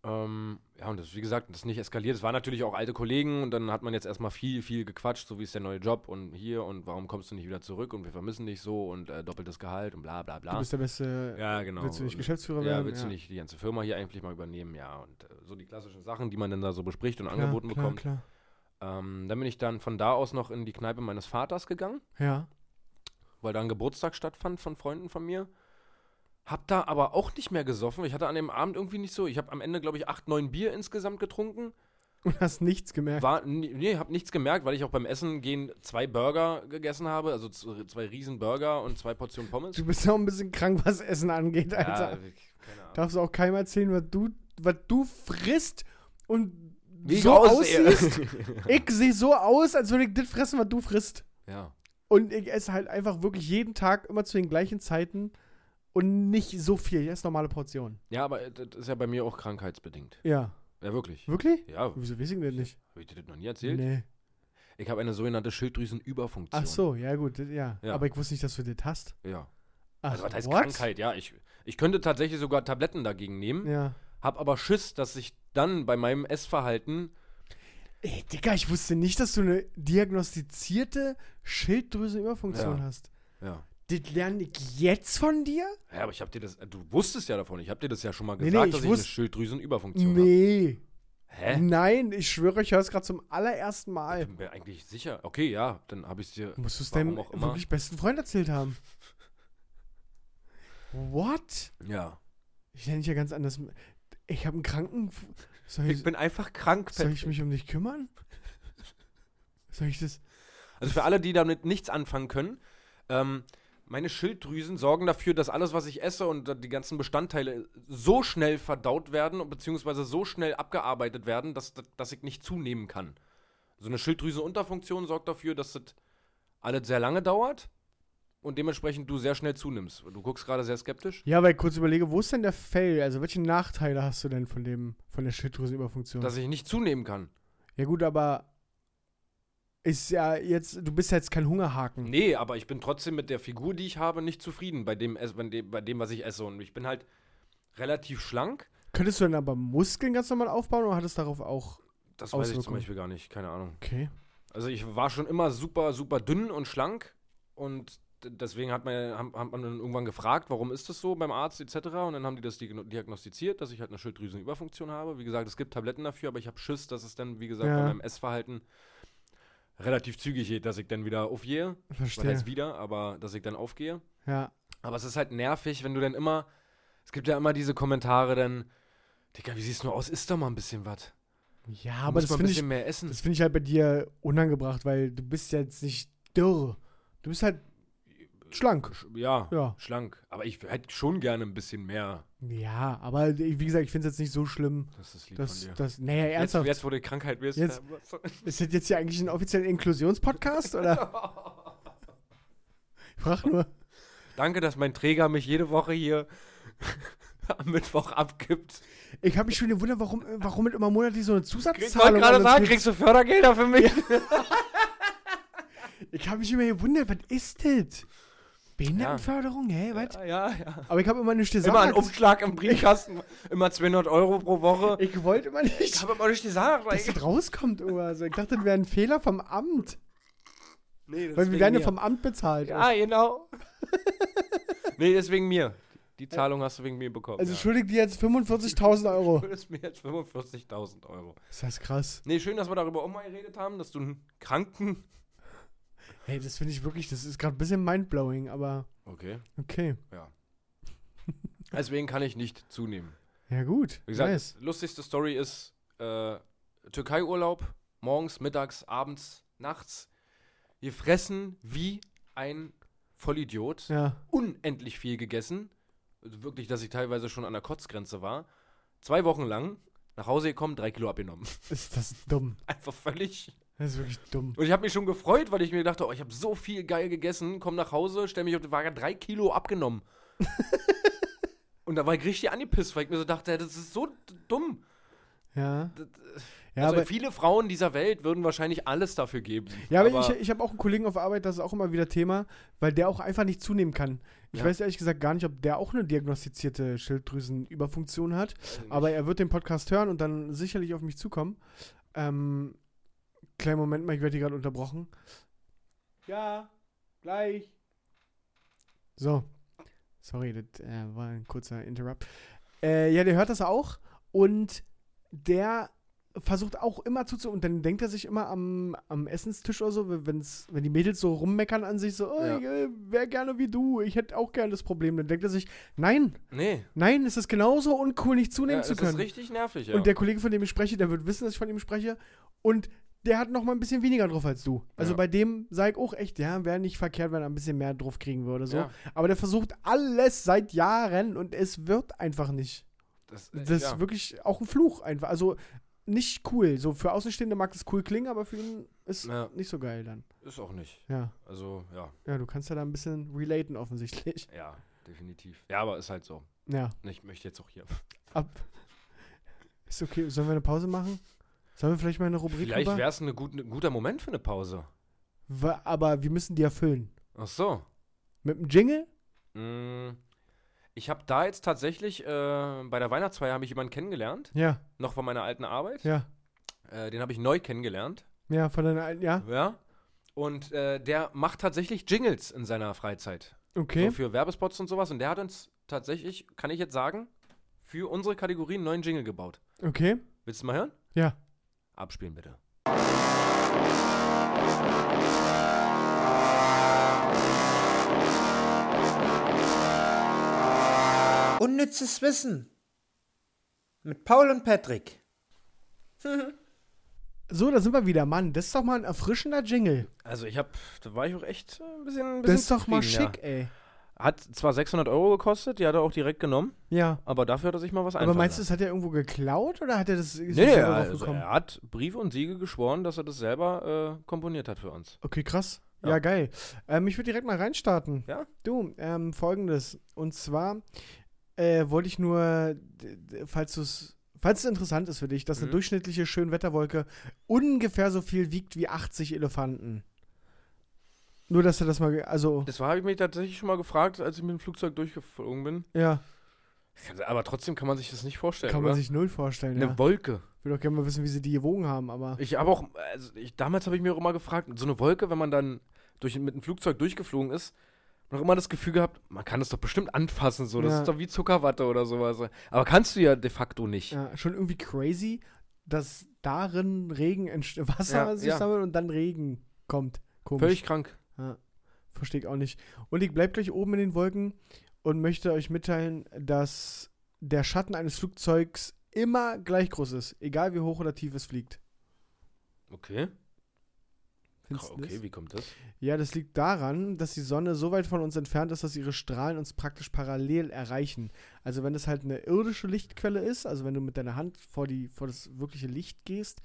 Ähm, ja, und das, wie gesagt, das ist nicht eskaliert. Es waren natürlich auch alte Kollegen und dann hat man jetzt erstmal viel, viel gequatscht, so wie ist der neue Job und hier und warum kommst du nicht wieder zurück und wir vermissen dich so und äh, doppeltes Gehalt und bla bla Du bla. bist der beste. Ja, genau. Willst du nicht Geschäftsführer ja, werden? willst du nicht die ganze Firma hier eigentlich mal übernehmen? Ja, und äh, so die klassischen Sachen, die man dann da so bespricht und Klar, angeboten klar, bekommt. Klar. Ähm, dann bin ich dann von da aus noch in die Kneipe meines Vaters gegangen Ja. weil da ein Geburtstag stattfand von Freunden von mir. Hab da aber auch nicht mehr gesoffen. Ich hatte an dem Abend irgendwie nicht so. Ich habe am Ende, glaube ich, acht, neun Bier insgesamt getrunken. Und hast nichts gemerkt. War, nee, hab nichts gemerkt, weil ich auch beim Essen gehen zwei Burger gegessen habe. Also zwei riesen Burger und zwei Portionen Pommes. Du bist auch ein bisschen krank, was Essen angeht, Alter. Ja, keine Ahnung. Darfst du auch keinem erzählen, was du, was du frisst und Wie so aussiehst. ich sehe so aus, als würde ich das fressen, was du frisst. ja. Und ich esse halt einfach wirklich jeden Tag immer zu den gleichen Zeiten und nicht so viel. Ich esse normale Portionen. ja, aber das ist ja bei mir auch krankheitsbedingt. Ja. Ja, wirklich. Wirklich? Ja, Wieso ich denn das nicht? habe ich dir das noch nie erzählt? Nee. Ich habe eine sogenannte Schilddrüsenüberfunktion. Ach so, ja gut, das- ja. Ja. Aber ich wusste nicht, dass du das hast. Ja. Ach, Also was heißt what? Krankheit? Ja, ich, Ich könnte tatsächlich sogar Tabletten dagegen nehmen, Ja. hab aber Schiss, dass ich dann bei meinem Essverhalten Ey, Digga, ich wusste nicht, dass du eine diagnostizierte Schilddrüsenüberfunktion Ja. hast. ja. Das lerne ich jetzt von dir? Ja, aber ich hab dir das, du wusstest ja davon, ich hab dir das ja schon mal Nee, gesagt, nee, ich dass ich eine Schilddrüsenüberfunktion habe. Nee. Hä? Nein, ich schwöre, ich höre es gerade zum allerersten Mal. Ich bin mir eigentlich sicher. Okay, ja, dann habe ich es dir. Musst du es deinem wirklich besten Freund erzählt haben? What? Ja. Ich nenne dich ja ganz anders. Ich habe einen Kranken. Soll ich, Ich bin einfach krank, soll ich mich um dich kümmern? Soll ich das? Also für alle, die damit nichts anfangen können, ähm, meine Schilddrüsen sorgen dafür, dass alles, was ich esse und die ganzen Bestandteile so schnell verdaut werden und beziehungsweise so schnell abgearbeitet werden, dass, dass ich nicht zunehmen kann. So eine Schilddrüsenunterfunktion sorgt dafür, dass das alles sehr lange dauert und dementsprechend du sehr schnell zunimmst. Du guckst gerade sehr skeptisch. Ja, weil ich kurz überlege, wo ist denn der Fail? Also welche Nachteile hast du denn von dem, von der Schilddrüsenüberfunktion? Dass ich nicht zunehmen kann. ja gut, aber ist ja jetzt, du bist ja jetzt kein Hungerhaken. Nee, aber ich bin trotzdem mit der Figur, die ich habe, nicht zufrieden bei dem, bei dem, bei dem was ich esse. Und ich bin halt relativ schlank. Könntest du dann aber Muskeln ganz normal aufbauen oder hat es darauf auch. Das weiß ich zum. Beispiel gar nicht, keine Ahnung. Okay. Also ich war schon immer super, super dünn und schlank und deswegen hat man, hat, man dann irgendwann gefragt, warum ist das so beim Arzt etc. Und dann haben die das diagno- diagnostiziert, dass ich halt eine Schilddrüsenüberfunktion habe. Wie gesagt, es gibt Tabletten dafür, aber ich habe Schiss, dass es dann, wie gesagt, Ja. bei meinem Essverhalten relativ zügig geht, dass ich dann wieder aufgehe. Verstehe. heißt wieder, aber dass ich dann aufgehe. Ja. Aber es ist halt nervig, wenn du dann immer, es gibt ja immer diese Kommentare dann, Digga, wie siehst du aus? Isst doch mal ein bisschen was. Ja, Du aber das finde ich, bisschen mehr essen. das finde ich halt bei dir unangebracht, weil du bist jetzt nicht dürr. Du bist halt schlank. Sch- Ja, Ja. schlank. Aber ich hätte schon gerne ein bisschen mehr. Ja, aber wie gesagt, ich finde es jetzt nicht so schlimm, Das ist lieb dass von dir. das. Naja, Jetzt, ernsthaft. jetzt, wo du Krankheit wirst. Jetzt- Ist das jetzt hier eigentlich ein offizieller Inklusionspodcast oder? Ich frag nur. Danke, dass mein Träger mich jede Woche hier am Mittwoch abgibt. Ich habe mich schon gewundert, warum, warum mit immer monatlich so eine Ich wollte Zusatzzahlung gerade sagen, kriegst du Fördergelder für mich? Ich habe mich immer gewundert, was ist das? Behindertenförderung, hä? Was? Ja, ja, ja. Aber ich habe immer nicht gesagt. Immer ein Umschlag im Briefkasten, immer 200 Euro pro Woche. Ich wollte immer Ich nicht, habe immer nicht gesagt. dass das rauskommt. Oder? Also ich dachte, das wäre ein Fehler vom Amt. Nee, das Weil wir werden ja vom Amt bezahlt. Ja, genau. nee, das ist wegen mir. Die Zahlung hast du wegen mir bekommen. Also ja. schuldig dir jetzt 45.000 Euro. Du schuldest mir jetzt 45.000 Euro. Ist das krass. Nee, schön, dass wir darüber auch mal geredet haben, dass du einen Kranken. Hey, das finde ich wirklich, das ist gerade ein bisschen mindblowing, aber Okay. okay. Deswegen kann ich nicht zunehmen. Ja, gut. Wie gesagt, nice. lustigste Story ist äh, Türkei-Urlaub. Morgens, mittags, abends, nachts. Wir fressen wie ein Vollidiot. Ja. Unendlich viel gegessen. Also wirklich, dass ich teilweise schon an der Kotzgrenze war. Zwei Wochen lang. Nach Hause gekommen, drei Kilo abgenommen. Ist das dumm. Einfach völlig. Das ist wirklich dumm. Und ich habe mich schon gefreut, weil ich mir dachte, oh, ich habe so viel geil gegessen, komm nach Hause, stell mich auf die Waage, drei Kilo abgenommen. Und da war ich richtig angepisst, weil ich mir so dachte, das ist so dumm. Ja. Das- Ja, also aber, viele Frauen dieser Welt würden wahrscheinlich alles dafür geben. ja, aber, ich, ich habe auch einen Kollegen auf Arbeit, das ist auch immer wieder Thema, weil der auch einfach nicht zunehmen kann. Ich Ja. weiß ehrlich gesagt gar nicht, ob der auch eine diagnostizierte Schilddrüsenüberfunktion hat, aber er wird den Podcast hören und dann sicherlich auf mich zukommen. Ähm, kleinen Moment mal, ich werde hier gerade unterbrochen. Ja, gleich. So. Sorry, das äh, war ein kurzer Interrupt. Äh, ja, der hört das auch und der versucht auch immer zuzu und dann denkt er sich immer am, am Essenstisch oder so, wenn's, wenn die Mädels so rummeckern an sich, so, oh, Ja. ich äh, wäre gerne wie du, ich hätte auch gerne das Problem. Dann denkt er sich, nein, nee, nein, es ist genauso uncool, nicht zunehmen ja, zu das können. ist richtig nervig, ja. Und der Kollege, von dem ich spreche, der wird wissen, dass ich von ihm spreche. Und der hat noch mal ein bisschen weniger drauf als du. Also Ja. bei dem sage ich auch echt, ja, wäre nicht verkehrt, wenn er ein bisschen mehr drauf kriegen würde. So. Ja. Aber der versucht alles seit Jahren und es wird einfach nicht. das, äh, Das ja. ist wirklich auch ein Fluch einfach. Also nicht cool. So für Außenstehende mag es cool klingen, aber für ihn ist Ja. nicht so geil dann. ist auch nicht. Ja. Also, ja, Ja, du kannst ja da ein bisschen relaten offensichtlich. ja, definitiv. Ja, aber ist halt so. Ja. Ich möchte jetzt auch hier. Ab. Ist okay. Sollen wir eine Pause machen? Sollen wir vielleicht mal eine Rubrik Vielleicht rüber? wäre es ein gut, guter Moment für eine Pause. Aber wir müssen die erfüllen. Ach so. Mit dem Jingle? Mm, Ich habe da jetzt tatsächlich, äh, bei der Weihnachtsfeier habe ich jemanden kennengelernt, Ja, noch von meiner alten Arbeit. ja. Äh, den habe ich neu kennengelernt. Ja, von deiner alten, ja. Ja. Und äh, der macht tatsächlich Jingles in seiner Freizeit. Okay. So für Werbespots und sowas. Und der hat uns tatsächlich, kann ich jetzt sagen, für unsere Kategorie einen neuen Jingle gebaut. Okay. Willst du mal hören? Ja. Abspielen bitte. Unnützes Wissen. Mit Paul und Patrick. So, da sind wir wieder. Mann, das ist doch mal ein erfrischender Jingle. Also ich habe, da war ich auch echt ein bisschen, ein Das bisschen ist doch mal schick, ey. Hat zwar 600 Euro gekostet, die hat er auch direkt genommen, Ja. aber dafür hat er sich mal was Aber meinst du, das hat er irgendwo geklaut oder hat er das Nee, selber also er hat Briefe und Siegel geschworen, dass er das selber äh, komponiert hat für uns. Okay, krass. Ja, Ja. geil. Ähm, ich würde direkt mal reinstarten. Ja? Du, ähm, folgendes. Und zwar äh, wollte ich nur, falls du es. Falls es interessant ist für dich, dass eine Mhm. durchschnittliche Schönwetterwolke ungefähr so viel wiegt wie 80 Elefanten. Nur, dass du das mal, also, Das war, habe ich mich tatsächlich schon mal gefragt, als ich mit dem Flugzeug durchgeflogen bin. ja, Aber trotzdem kann man sich das nicht vorstellen, kann man oder? sich null vorstellen. Eine Ja. Wolke. Ich will doch gerne mal wissen, wie sie die gewogen haben, aber. Ich habe auch, also ich, damals habe ich mir auch immer gefragt, so eine Wolke, wenn man dann durch, mit dem Flugzeug durchgeflogen ist, noch immer das Gefühl gehabt, man kann das doch bestimmt anfassen, so. Das Ja. ist doch wie Zuckerwatte oder sowas. Aber kannst du ja de facto nicht. Ja, schon irgendwie crazy, dass darin Regen entsteht, Wasser Ja, sich sammelt und dann Regen kommt. Komisch. Völlig krank. Verstehe ich auch nicht. Und ich bleibe gleich oben in den Wolken und möchte euch mitteilen, dass der Schatten eines Flugzeugs immer gleich groß ist, egal wie hoch oder tief es fliegt. Okay. Findest Okay, das? wie kommt das? Ja, das liegt daran, dass die Sonne so weit von uns entfernt ist, dass ihre Strahlen uns praktisch parallel erreichen. Also wenn es halt eine irdische Lichtquelle ist, also wenn du mit deiner Hand vor, die, vor das wirkliche Licht gehst,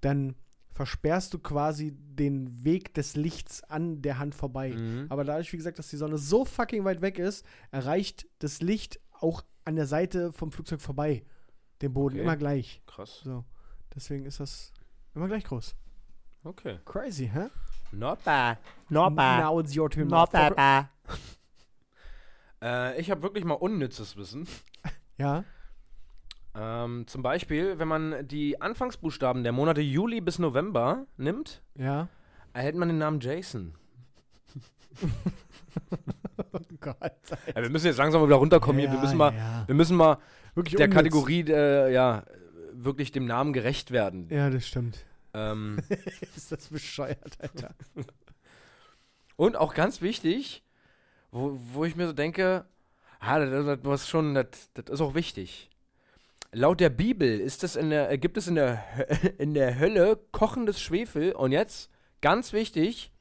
dann versperrst du quasi den Weg des Lichts an der Hand vorbei. Mhm. Aber dadurch, wie gesagt, dass die Sonne so fucking weit weg ist, erreicht das Licht auch an der Seite vom Flugzeug vorbei. Den Boden Okay. immer gleich. Krass. So. Deswegen ist das immer gleich groß. Okay. Crazy, hä? Not Ba. No ba. Now it's your turn. No ba motherfucker. ba. Äh, ich habe wirklich mal unnützes Wissen. Ja. Ähm, zum Beispiel, wenn man die Anfangsbuchstaben der Monate Juli bis November nimmt, Ja. erhält man den Namen Jason. Oh Gott. Ja, wir müssen jetzt langsam mal wieder runterkommen hier. Wir Ja, müssen mal, ja. wir müssen mal Wirklich der unnütz. Kategorie, äh, ja, wirklich dem Namen gerecht werden. Ja, das stimmt. Ähm, ist das bescheuert, Alter. und auch ganz wichtig, wo, wo ich mir so denke, ah, das, das, das, schon, das, das ist auch wichtig. Laut der Bibel ist es in der, äh, gibt es in der, in der Hölle kochendes Schwefel und jetzt, ganz wichtig,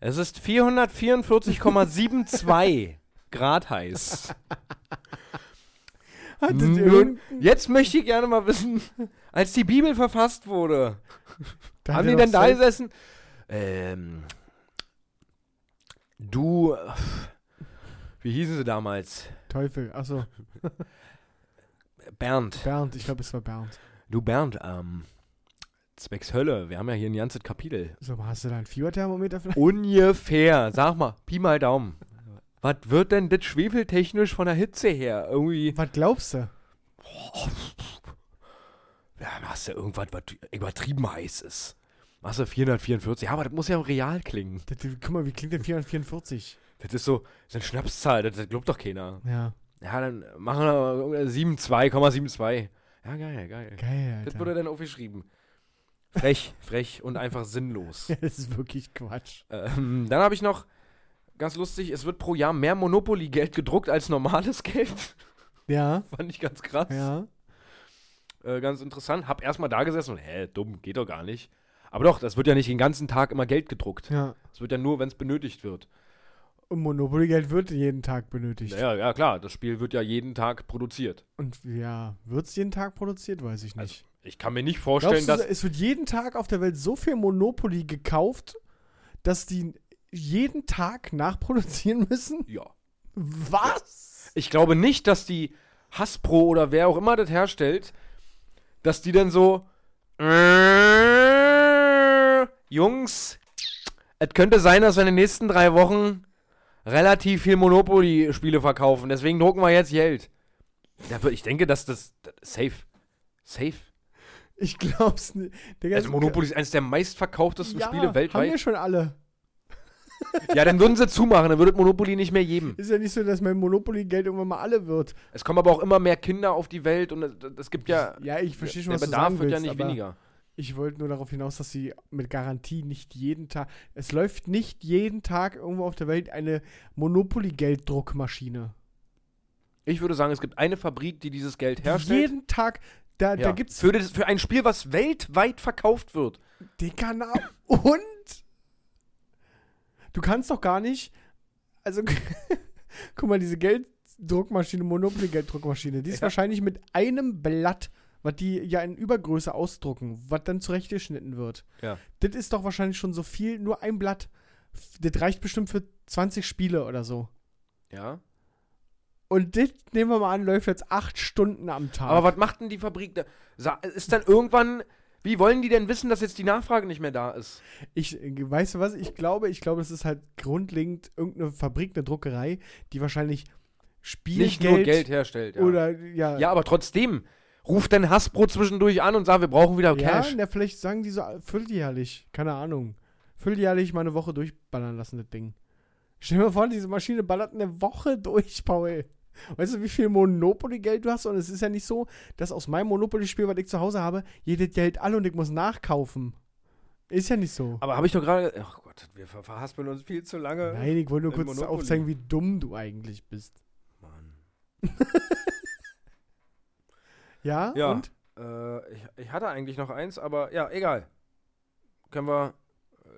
es ist 444,72 Grad heiß. Nun, jetzt möchte ich gerne mal wissen, als die Bibel verfasst wurde, Da haben die denn da gesessen? Ähm, du, wie hießen sie damals? Teufel, achso. Bernd. Bernd, ich glaube, es war Bernd. Du Bernd, ähm, zwecks Hölle, wir haben ja hier ein ganzes Kapitel. So, hast du da ein Fieberthermometer vielleicht? Ungefähr, sag mal, Pi mal Daumen. Was wird denn das schwefeltechnisch von der Hitze her? Irgendwie, Was glaubst du? ja, hast du irgendwas, was übertrieben heiß ist. Machst du 444? Ja, aber das muss ja real klingen. Das, guck mal, wie klingt denn 444? Das ist so, das ist eine Schnapszahl, das, das glaubt doch keiner. Ja, Ja, dann machen wir 7,2,72. Ja, geil, geil. geil, Das Alter. wurde dann aufgeschrieben. Frech, frech und einfach sinnlos. Ja, das ist wirklich Quatsch. Ähm, dann habe ich noch, ganz lustig, es wird pro Jahr mehr Monopoly-Geld gedruckt als normales Geld. Ja, Fand ich ganz krass. ja. Äh, ganz interessant. Hab erstmal da gesessen und, hä, dumm, geht doch gar nicht. Aber doch, das wird ja nicht den ganzen Tag immer Geld gedruckt. Ja. Es wird ja nur, wenn es benötigt wird. Und Monopoly-Geld wird jeden Tag benötigt. Ja, ja, klar, das Spiel wird ja jeden Tag produziert. Und ja, wird es jeden Tag produziert? Weiß ich nicht. Also, ich kann mir nicht vorstellen, Glaubst du, dass. es wird jeden Tag auf der Welt so viel Monopoly gekauft, dass die jeden Tag nachproduzieren müssen? Ja. Was? Ich glaube nicht, dass die Hasbro oder wer auch immer das herstellt, dass die dann so. Jungs, es könnte sein, dass wir in den nächsten drei Wochen relativ viel Monopoly-Spiele verkaufen. Deswegen drucken wir jetzt Geld. Ich denke, dass das, das safe. Safe. Ich glaub's nicht. Also Monopoly ist eines der meistverkauftesten ja, Spiele Haben wir weltweit. schon alle. Ja, dann würden sie zumachen, dann würde Monopoly nicht mehr geben. Ist ja nicht so, dass mein Monopoly-Geld irgendwann mal alle wird. Es kommen aber auch immer mehr Kinder auf die Welt und es, es gibt ja. Ja, ich verstehe schon, der was Bedarf du sagen wird willst, ja nicht weniger. Ich wollte nur darauf hinaus, dass sie mit Garantie nicht jeden Tag. Es läuft nicht jeden Tag irgendwo auf der Welt eine Monopoly-Gelddruckmaschine. Ich würde sagen, es gibt eine Fabrik, die dieses Geld herstellt. Jeden Tag. Da, ja. da gibt's für, das, für ein Spiel, was weltweit verkauft wird. den Kanal. Und? Du kannst doch gar nicht. Also, guck mal, diese Gelddruckmaschine, Monopoly-Gelddruckmaschine, die ist Ja. wahrscheinlich mit einem Blatt, was die ja in Übergröße ausdrucken, was dann zurechtgeschnitten wird. Ja. Das ist doch wahrscheinlich schon so viel, nur ein Blatt. Das reicht bestimmt für 20 Spiele oder so. Ja. Und das, nehmen wir mal an, läuft jetzt acht Stunden am Tag. Aber was macht denn die Fabrik da? Ist dann irgendwann. Wie wollen die denn wissen, dass jetzt die Nachfrage nicht mehr da ist? Ich, äh, weißt du was, ich glaube, ich glaube, es ist halt grundlegend irgendeine Fabrik, eine Druckerei, die wahrscheinlich Spielgeld Nicht nur Geld herstellt. Ja. oder ja. ja, aber trotzdem. Ruft dann Hasbro zwischendurch an und sagt, wir brauchen wieder ja, Cash. na, vielleicht sagen die so vierteljährlich, keine Ahnung. Vierteljährlich mal eine Woche durchballern lassen, das Ding. Stell dir mal vor, diese Maschine ballert eine Woche durch, Paul. Weißt du, wie viel Monopoly-Geld du hast? Und es ist ja nicht so, dass aus meinem Monopoly-Spiel, was ich zu Hause habe, jedes Geld alle und ich muss nachkaufen. Ist ja nicht so. Aber habe ich doch gerade. Ach Gott, wir ver verhaspeln uns viel zu lange. Nein, ich wollte nur kurz Monopoly. aufzeigen, wie dumm du eigentlich bist. Mann. Ja? Ja. Und? Äh, ich, ich hatte eigentlich noch eins, aber ja, egal. Können wir,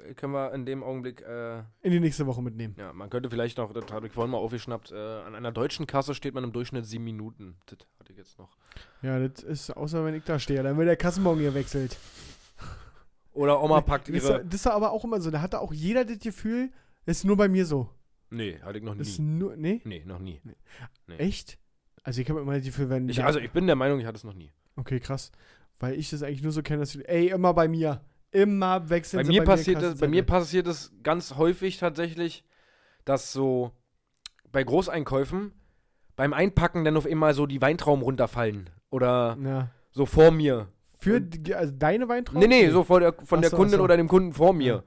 äh, können wir in dem Augenblick, äh, In die nächste Woche mitnehmen. ja, man könnte vielleicht noch, das habe ich vorhin mal aufgeschnappt, äh, an einer deutschen Kasse steht man im Durchschnitt sieben Minuten. Das hatte ich jetzt noch. Ja, das ist, außer wenn ich da stehe, dann wird der Kassenbon gewechselt. Oder Oma packt Das ist, ihre. das ist aber auch immer so. Da hatte auch jeder das Gefühl, ist nur bei mir so. Nee, hatte ich noch Das ist nie. nur, nee? Nee, noch nie. Echt? Also ich habe immer das Gefühl, wenn Ich, also ich bin der Meinung, ich hatte es noch nie. Okay, krass. Weil ich das eigentlich nur so kenne, dass die, ey, immer bei mir. Immer wechseln Bei mir, passiert das, bei mir passiert es ganz häufig tatsächlich, dass so bei Großeinkäufen beim Einpacken dann auf einmal so die Weintrauben runterfallen. Oder Ja. so vor mir. Für die, also deine Weintrauben? Nee, nee, so vor der, von Ach der Kundin ach so. oder dem Kunden vor mir. Ja.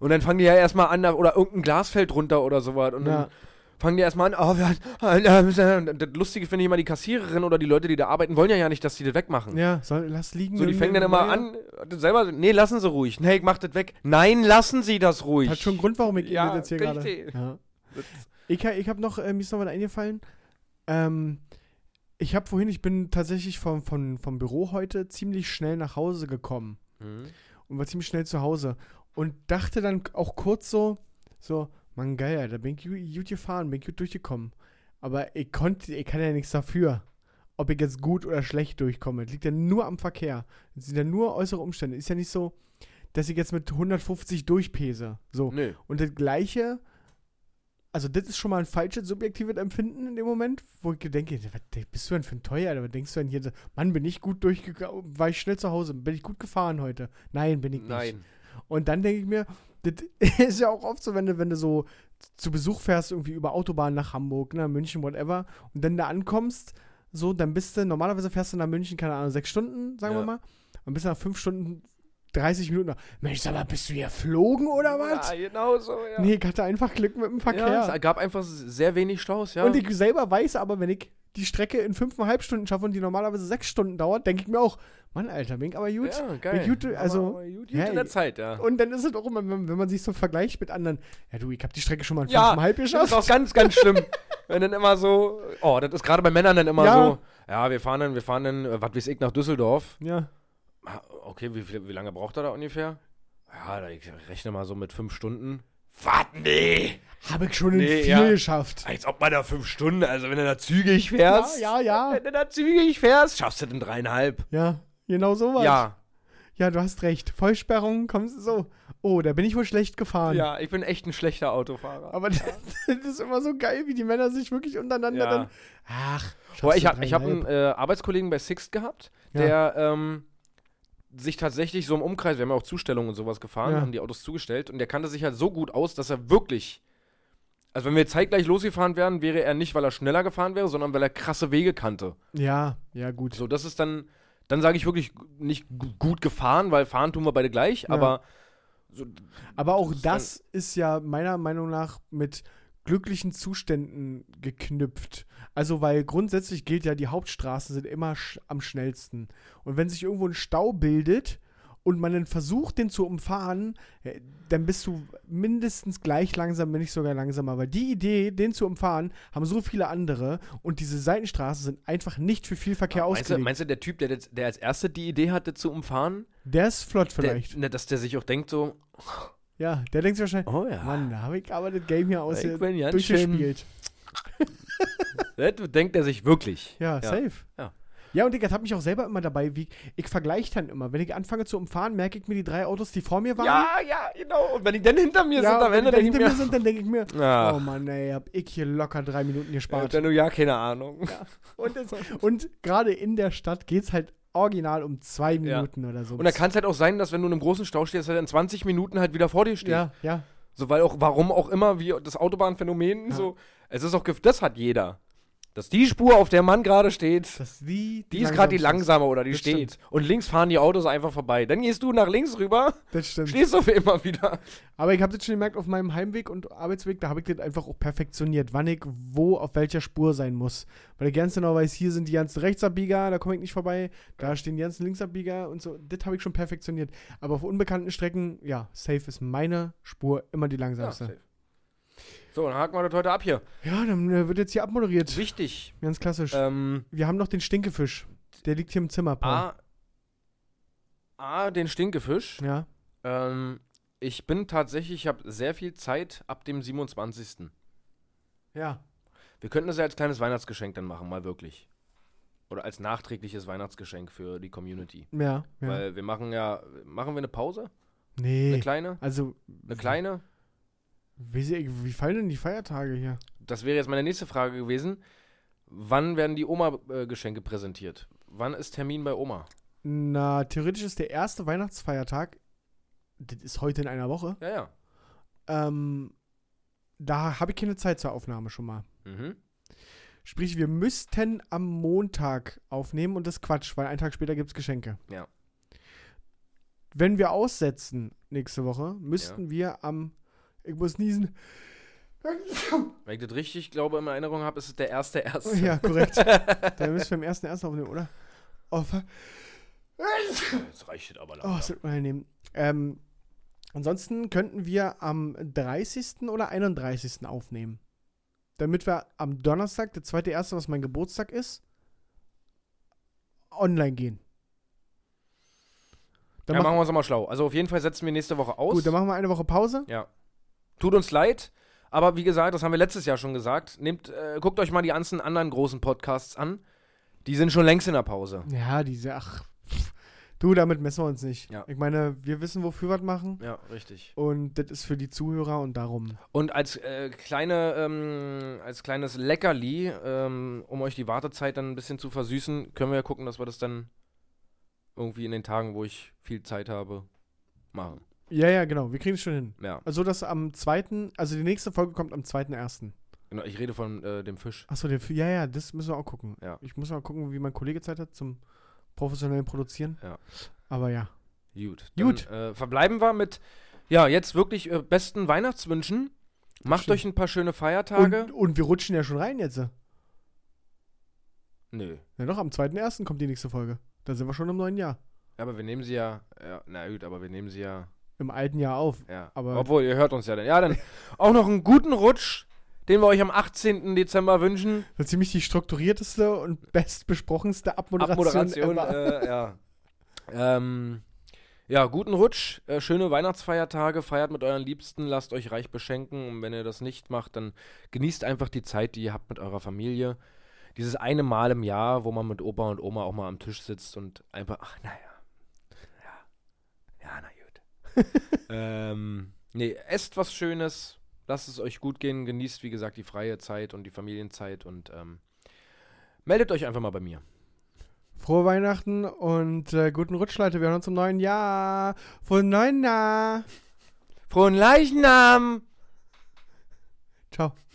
Und dann fangen die ja erstmal an, oder irgendein Glas fällt runter oder sowas. Und Ja. dann fangen die erstmal an, oh, wir, äh, das Lustige finde ich immer, die Kassiererin oder die Leute, die da arbeiten, wollen ja ja nicht, dass die das wegmachen. Ja, soll, lass liegen. So, die fängen dann immer an, selber, nee, lassen sie ruhig. Nee, ich mach das weg. Nein, lassen sie das ruhig. Hat schon einen Grund, warum ich Ja, ja, jetzt hier gerade. Ja. Ich, ich habe noch, äh, mir ist noch was eingefallen. Ähm, ich habe vorhin, ich bin tatsächlich vom, vom, vom Büro heute ziemlich schnell nach Hause gekommen Mhm. und war ziemlich schnell zu Hause und dachte dann auch kurz so, so, Mann, geil, Alter, bin ich gut gefahren, bin ich gut durchgekommen. Aber ich konnte, ich kann ja nichts dafür, ob ich jetzt gut oder schlecht durchkomme. Das liegt ja nur am Verkehr. Das sind ja nur äußere Umstände. Ist ja nicht so, dass ich jetzt mit 150 durchpese. So. Nö. Und das Gleiche, also das ist schon mal ein falsches subjektives Empfinden in dem Moment, wo ich denke, was bist du denn für ein Teuer, Alter? Was denkst du denn hier? Mann, bin ich gut durchgekommen, war ich schnell zu Hause, bin ich gut gefahren heute? Nein, bin ich nicht. Nein. Und dann denke ich mir, das ist ja auch oft so, wenn du, wenn du so zu Besuch fährst, irgendwie über Autobahn nach Hamburg, nach München, whatever, und dann da ankommst, so, dann bist du, normalerweise fährst du nach München, keine Ahnung, sechs Stunden, sagen Ja. wir mal, und bist nach fünf Stunden 30 Minuten. nach- Mensch, sag mal, bist du hier geflogen oder was? Ja, genau so, ja. Nee, ich hatte einfach Glück mit dem Verkehr. Ja, es gab einfach sehr wenig Staus, ja. Und ich selber weiß aber, wenn ich die Strecke in fünfeinhalb Stunden schaffe und die normalerweise sechs Stunden dauert, denke ich mir auch, Mann, Alter, bin ich aber gut. ja, Bin geil. ich gut, also, aber, aber gut, gut ja, in der Zeit, ja. Und dann ist es auch immer, wenn, wenn man sich so vergleicht mit anderen, ja du, ich habe die Strecke schon mal in Ja, fünfeinhalb Das ist geschafft. auch ganz, ganz schlimm. Wenn dann immer so, oh, das ist gerade bei Männern dann immer Ja. so, ja, wir fahren dann, wir fahren dann, äh, was weiß ich, nach Düsseldorf. Ja. Okay, wie, viel, wie lange braucht er da ungefähr? Ja, ich rechne mal so mit fünf Stunden. Was? Nee! Habe ich schon in Nee, vier ja. geschafft. Als ob man da fünf Stunden, also wenn du da zügig fährst. Ja, ja, ja. Wenn du da zügig fährst, schaffst du in dreieinhalb. Ja, genau sowas. Ja, Ja, du hast recht. Vollsperrung, kommst du so. Oh, da bin ich wohl schlecht gefahren. ja, ich bin echt ein schlechter Autofahrer. Aber das, das ist immer so geil, wie die Männer sich wirklich untereinander Ja. dann. Ach, Boah, ich habe hab einen äh, Arbeitskollegen bei Sixt gehabt, der ähm, sich tatsächlich so im Umkreis, wir haben ja auch Zustellungen und sowas gefahren, Ja. haben die Autos zugestellt und der kannte sich halt so gut aus, dass er wirklich Also wenn wir zeitgleich losgefahren wären, wäre er nicht, weil er schneller gefahren wäre, sondern weil er krasse Wege kannte. Ja, ja, gut. So, das ist dann, dann sage ich wirklich nicht gut gefahren, weil fahren tun wir beide gleich, aber so, Aber auch Das das, ist ja meiner Meinung nach mit glücklichen Zuständen geknüpft. Also, weil grundsätzlich gilt ja, die Hauptstraßen sind immer sch am schnellsten. Und wenn sich irgendwo ein Stau bildet und man dann versucht, den zu umfahren, äh, dann bist du mindestens gleich langsam, wenn nicht sogar langsamer. Weil die Idee, den zu umfahren, haben so viele andere und diese Seitenstraßen sind einfach nicht für viel Verkehr meinst, du, ausgelegt. meinst du, der Typ, der, der als erster die Idee hatte zu umfahren, der ist flott vielleicht. Der, ne, dass der sich auch denkt so, ja, der denkt sich wahrscheinlich, oh ja, Mann, da habe ich aber das Game hier aus Ich bin ganz schön- durchgespielt. Das denkt er sich wirklich. Ja, Ja. safe. Ja. Ja, und ich habe mich auch selber immer dabei, wie ich vergleiche dann immer. Wenn ich anfange zu umfahren, merke ich mir die drei Autos, die vor mir waren. Ja, ja, genau. Und wenn die dann hinter mir Ja, sind, am wenn Ende denke ich mir, sind, dann denke ich mir, Ach. oh Mann, ey, hab ich hier locker drei Minuten ja, gespart. dann nur ja, keine Ahnung. und es- und gerade in der Stadt geht es halt original um zwei Ja. Minuten oder so. Und da kann es halt auch sein, dass wenn du in einem großen Stau stehst, er in 20 Minuten halt wieder vor dir steht. Ja, ja. So, weil auch, warum auch immer, wie das Autobahnphänomen, Ja. so, es ist auch, das hat jeder. Dass die Spur, auf der Mann gerade steht, Das die, die ist gerade die langsame oder die Das steht. Und links fahren die Autos einfach vorbei. Dann gehst du nach links rüber. Das stimmt. stehst du für immer wieder. Aber ich habe das schon gemerkt auf meinem Heimweg und Arbeitsweg, da habe ich das einfach auch perfektioniert, wann ich wo auf welcher Spur sein muss. Weil ich ganz genau weiß, hier sind die ganzen Rechtsabbieger, da komme ich nicht vorbei, da stehen die ganzen Linksabbieger und so. Das habe ich schon perfektioniert. Aber auf unbekannten Strecken, ja, safe ist meine Spur immer die Ja, langsamste. safe. So, dann haken wir das heute ab hier. Ja, dann äh, wird jetzt hier abmoderiert. Wichtig. Ganz klassisch. Ähm, Wir haben noch den Stinkefisch. Der liegt hier im Zimmer, Paul. A, A, den Stinkefisch. Ja. Ähm, ich bin tatsächlich, ich habe sehr viel Zeit ab dem 27. Ja. Wir könnten das ja als kleines Weihnachtsgeschenk dann machen, mal wirklich. Oder als nachträgliches Weihnachtsgeschenk für die Community. Ja. ja. Weil wir machen ja, machen wir eine Pause? nee. Eine kleine? also, Eine kleine? Wie, wie fallen denn die Feiertage hier? Das wäre jetzt meine nächste Frage gewesen. Wann werden die Oma-Geschenke präsentiert? Wann ist Termin bei Oma? Na, theoretisch ist der erste Weihnachtsfeiertag, das ist heute in einer Woche, Ja, ja. ähm, da habe ich keine Zeit zur Aufnahme schon mal. Mhm. Sprich, wir müssten am Montag aufnehmen und das ist Quatsch, weil einen Tag später gibt es Geschenke. Ja. Wenn wir aussetzen nächste Woche, müssten wir am, ich muss niesen, Wenn ich das richtig glaube, in Erinnerung habe, ist es der erste erste. ja, korrekt, dann müssen wir am ersten ersten aufnehmen, oder? Oh. Jetzt reicht es aber Oh, langsam. das wird mal nehmen. Ähm, ansonsten könnten wir am 30. oder 31. aufnehmen. Damit wir am Donnerstag, der zweite erste, was mein Geburtstag ist, online gehen. Dann ja, mach- machen wir uns mal schlau. Also auf jeden Fall setzen wir nächste Woche aus. gut, dann machen wir eine Woche Pause. Ja. Tut uns leid, aber wie gesagt, das haben wir letztes Jahr schon gesagt. Nehmt, äh, guckt euch mal die ganzen anderen großen Podcasts an. Die sind schon längst in der Pause. Ja, diese, ach, du, damit messen wir uns nicht. Ja. Ich meine, wir wissen, wofür wir was machen. Ja, richtig. Und das ist für die Zuhörer und darum. Und als äh, kleine, ähm, als kleines Leckerli, ähm, um euch die Wartezeit dann ein bisschen zu versüßen, können wir ja gucken, dass wir das dann irgendwie in den Tagen, wo ich viel Zeit habe, machen. Ja, ja, genau, wir kriegen es schon hin. Ja, Also, dass am 2., also die nächste Folge kommt am 2.1. genau. Ich rede von äh, dem Fisch. Achso, der, ja, ja, das müssen wir auch gucken. Ja. Ich muss mal gucken, wie mein Kollege Zeit hat zum professionellen Produzieren. Ja. Aber ja. Gut. Gut. Dann, äh, verbleiben wir mit, ja, jetzt wirklich äh, besten Weihnachtswünschen. Macht Stimmt. euch ein paar schöne Feiertage. Und, und wir rutschen ja schon rein jetzt. Nö. Ja doch, am 2.1. kommt die nächste Folge. Da sind wir schon im neuen Jahr. Aber wir nehmen sie ja, ja, na gut, aber wir nehmen sie ja, Im alten Jahr auf. ja. Aber- Obwohl, ihr hört uns ja dann. Ja, dann auch noch einen guten Rutsch, den wir euch am 18. Dezember wünschen. Das ist ziemlich die strukturierteste und bestbesprochenste Abmoderation, Abmoderation, äh, ja. Ähm, ja, guten Rutsch, äh, schöne Weihnachtsfeiertage, feiert mit euren Liebsten, lasst euch reich beschenken und wenn ihr das nicht macht, dann genießt einfach die Zeit, die ihr habt mit eurer Familie. Dieses eine Mal im Jahr, wo man mit Opa und Oma auch mal am Tisch sitzt und einfach, ach naja, ja, ja, na gut. ähm, nee, esst was Schönes, lasst es euch gut gehen, genießt wie gesagt die freie Zeit und die Familienzeit und ähm, meldet euch einfach mal bei mir. Frohe Weihnachten und äh, guten Rutsch, Leute. Wir hören uns im neuen Jahr. Frohen neuen Jahr. Frohen Leichnam! Ciao. Ciao.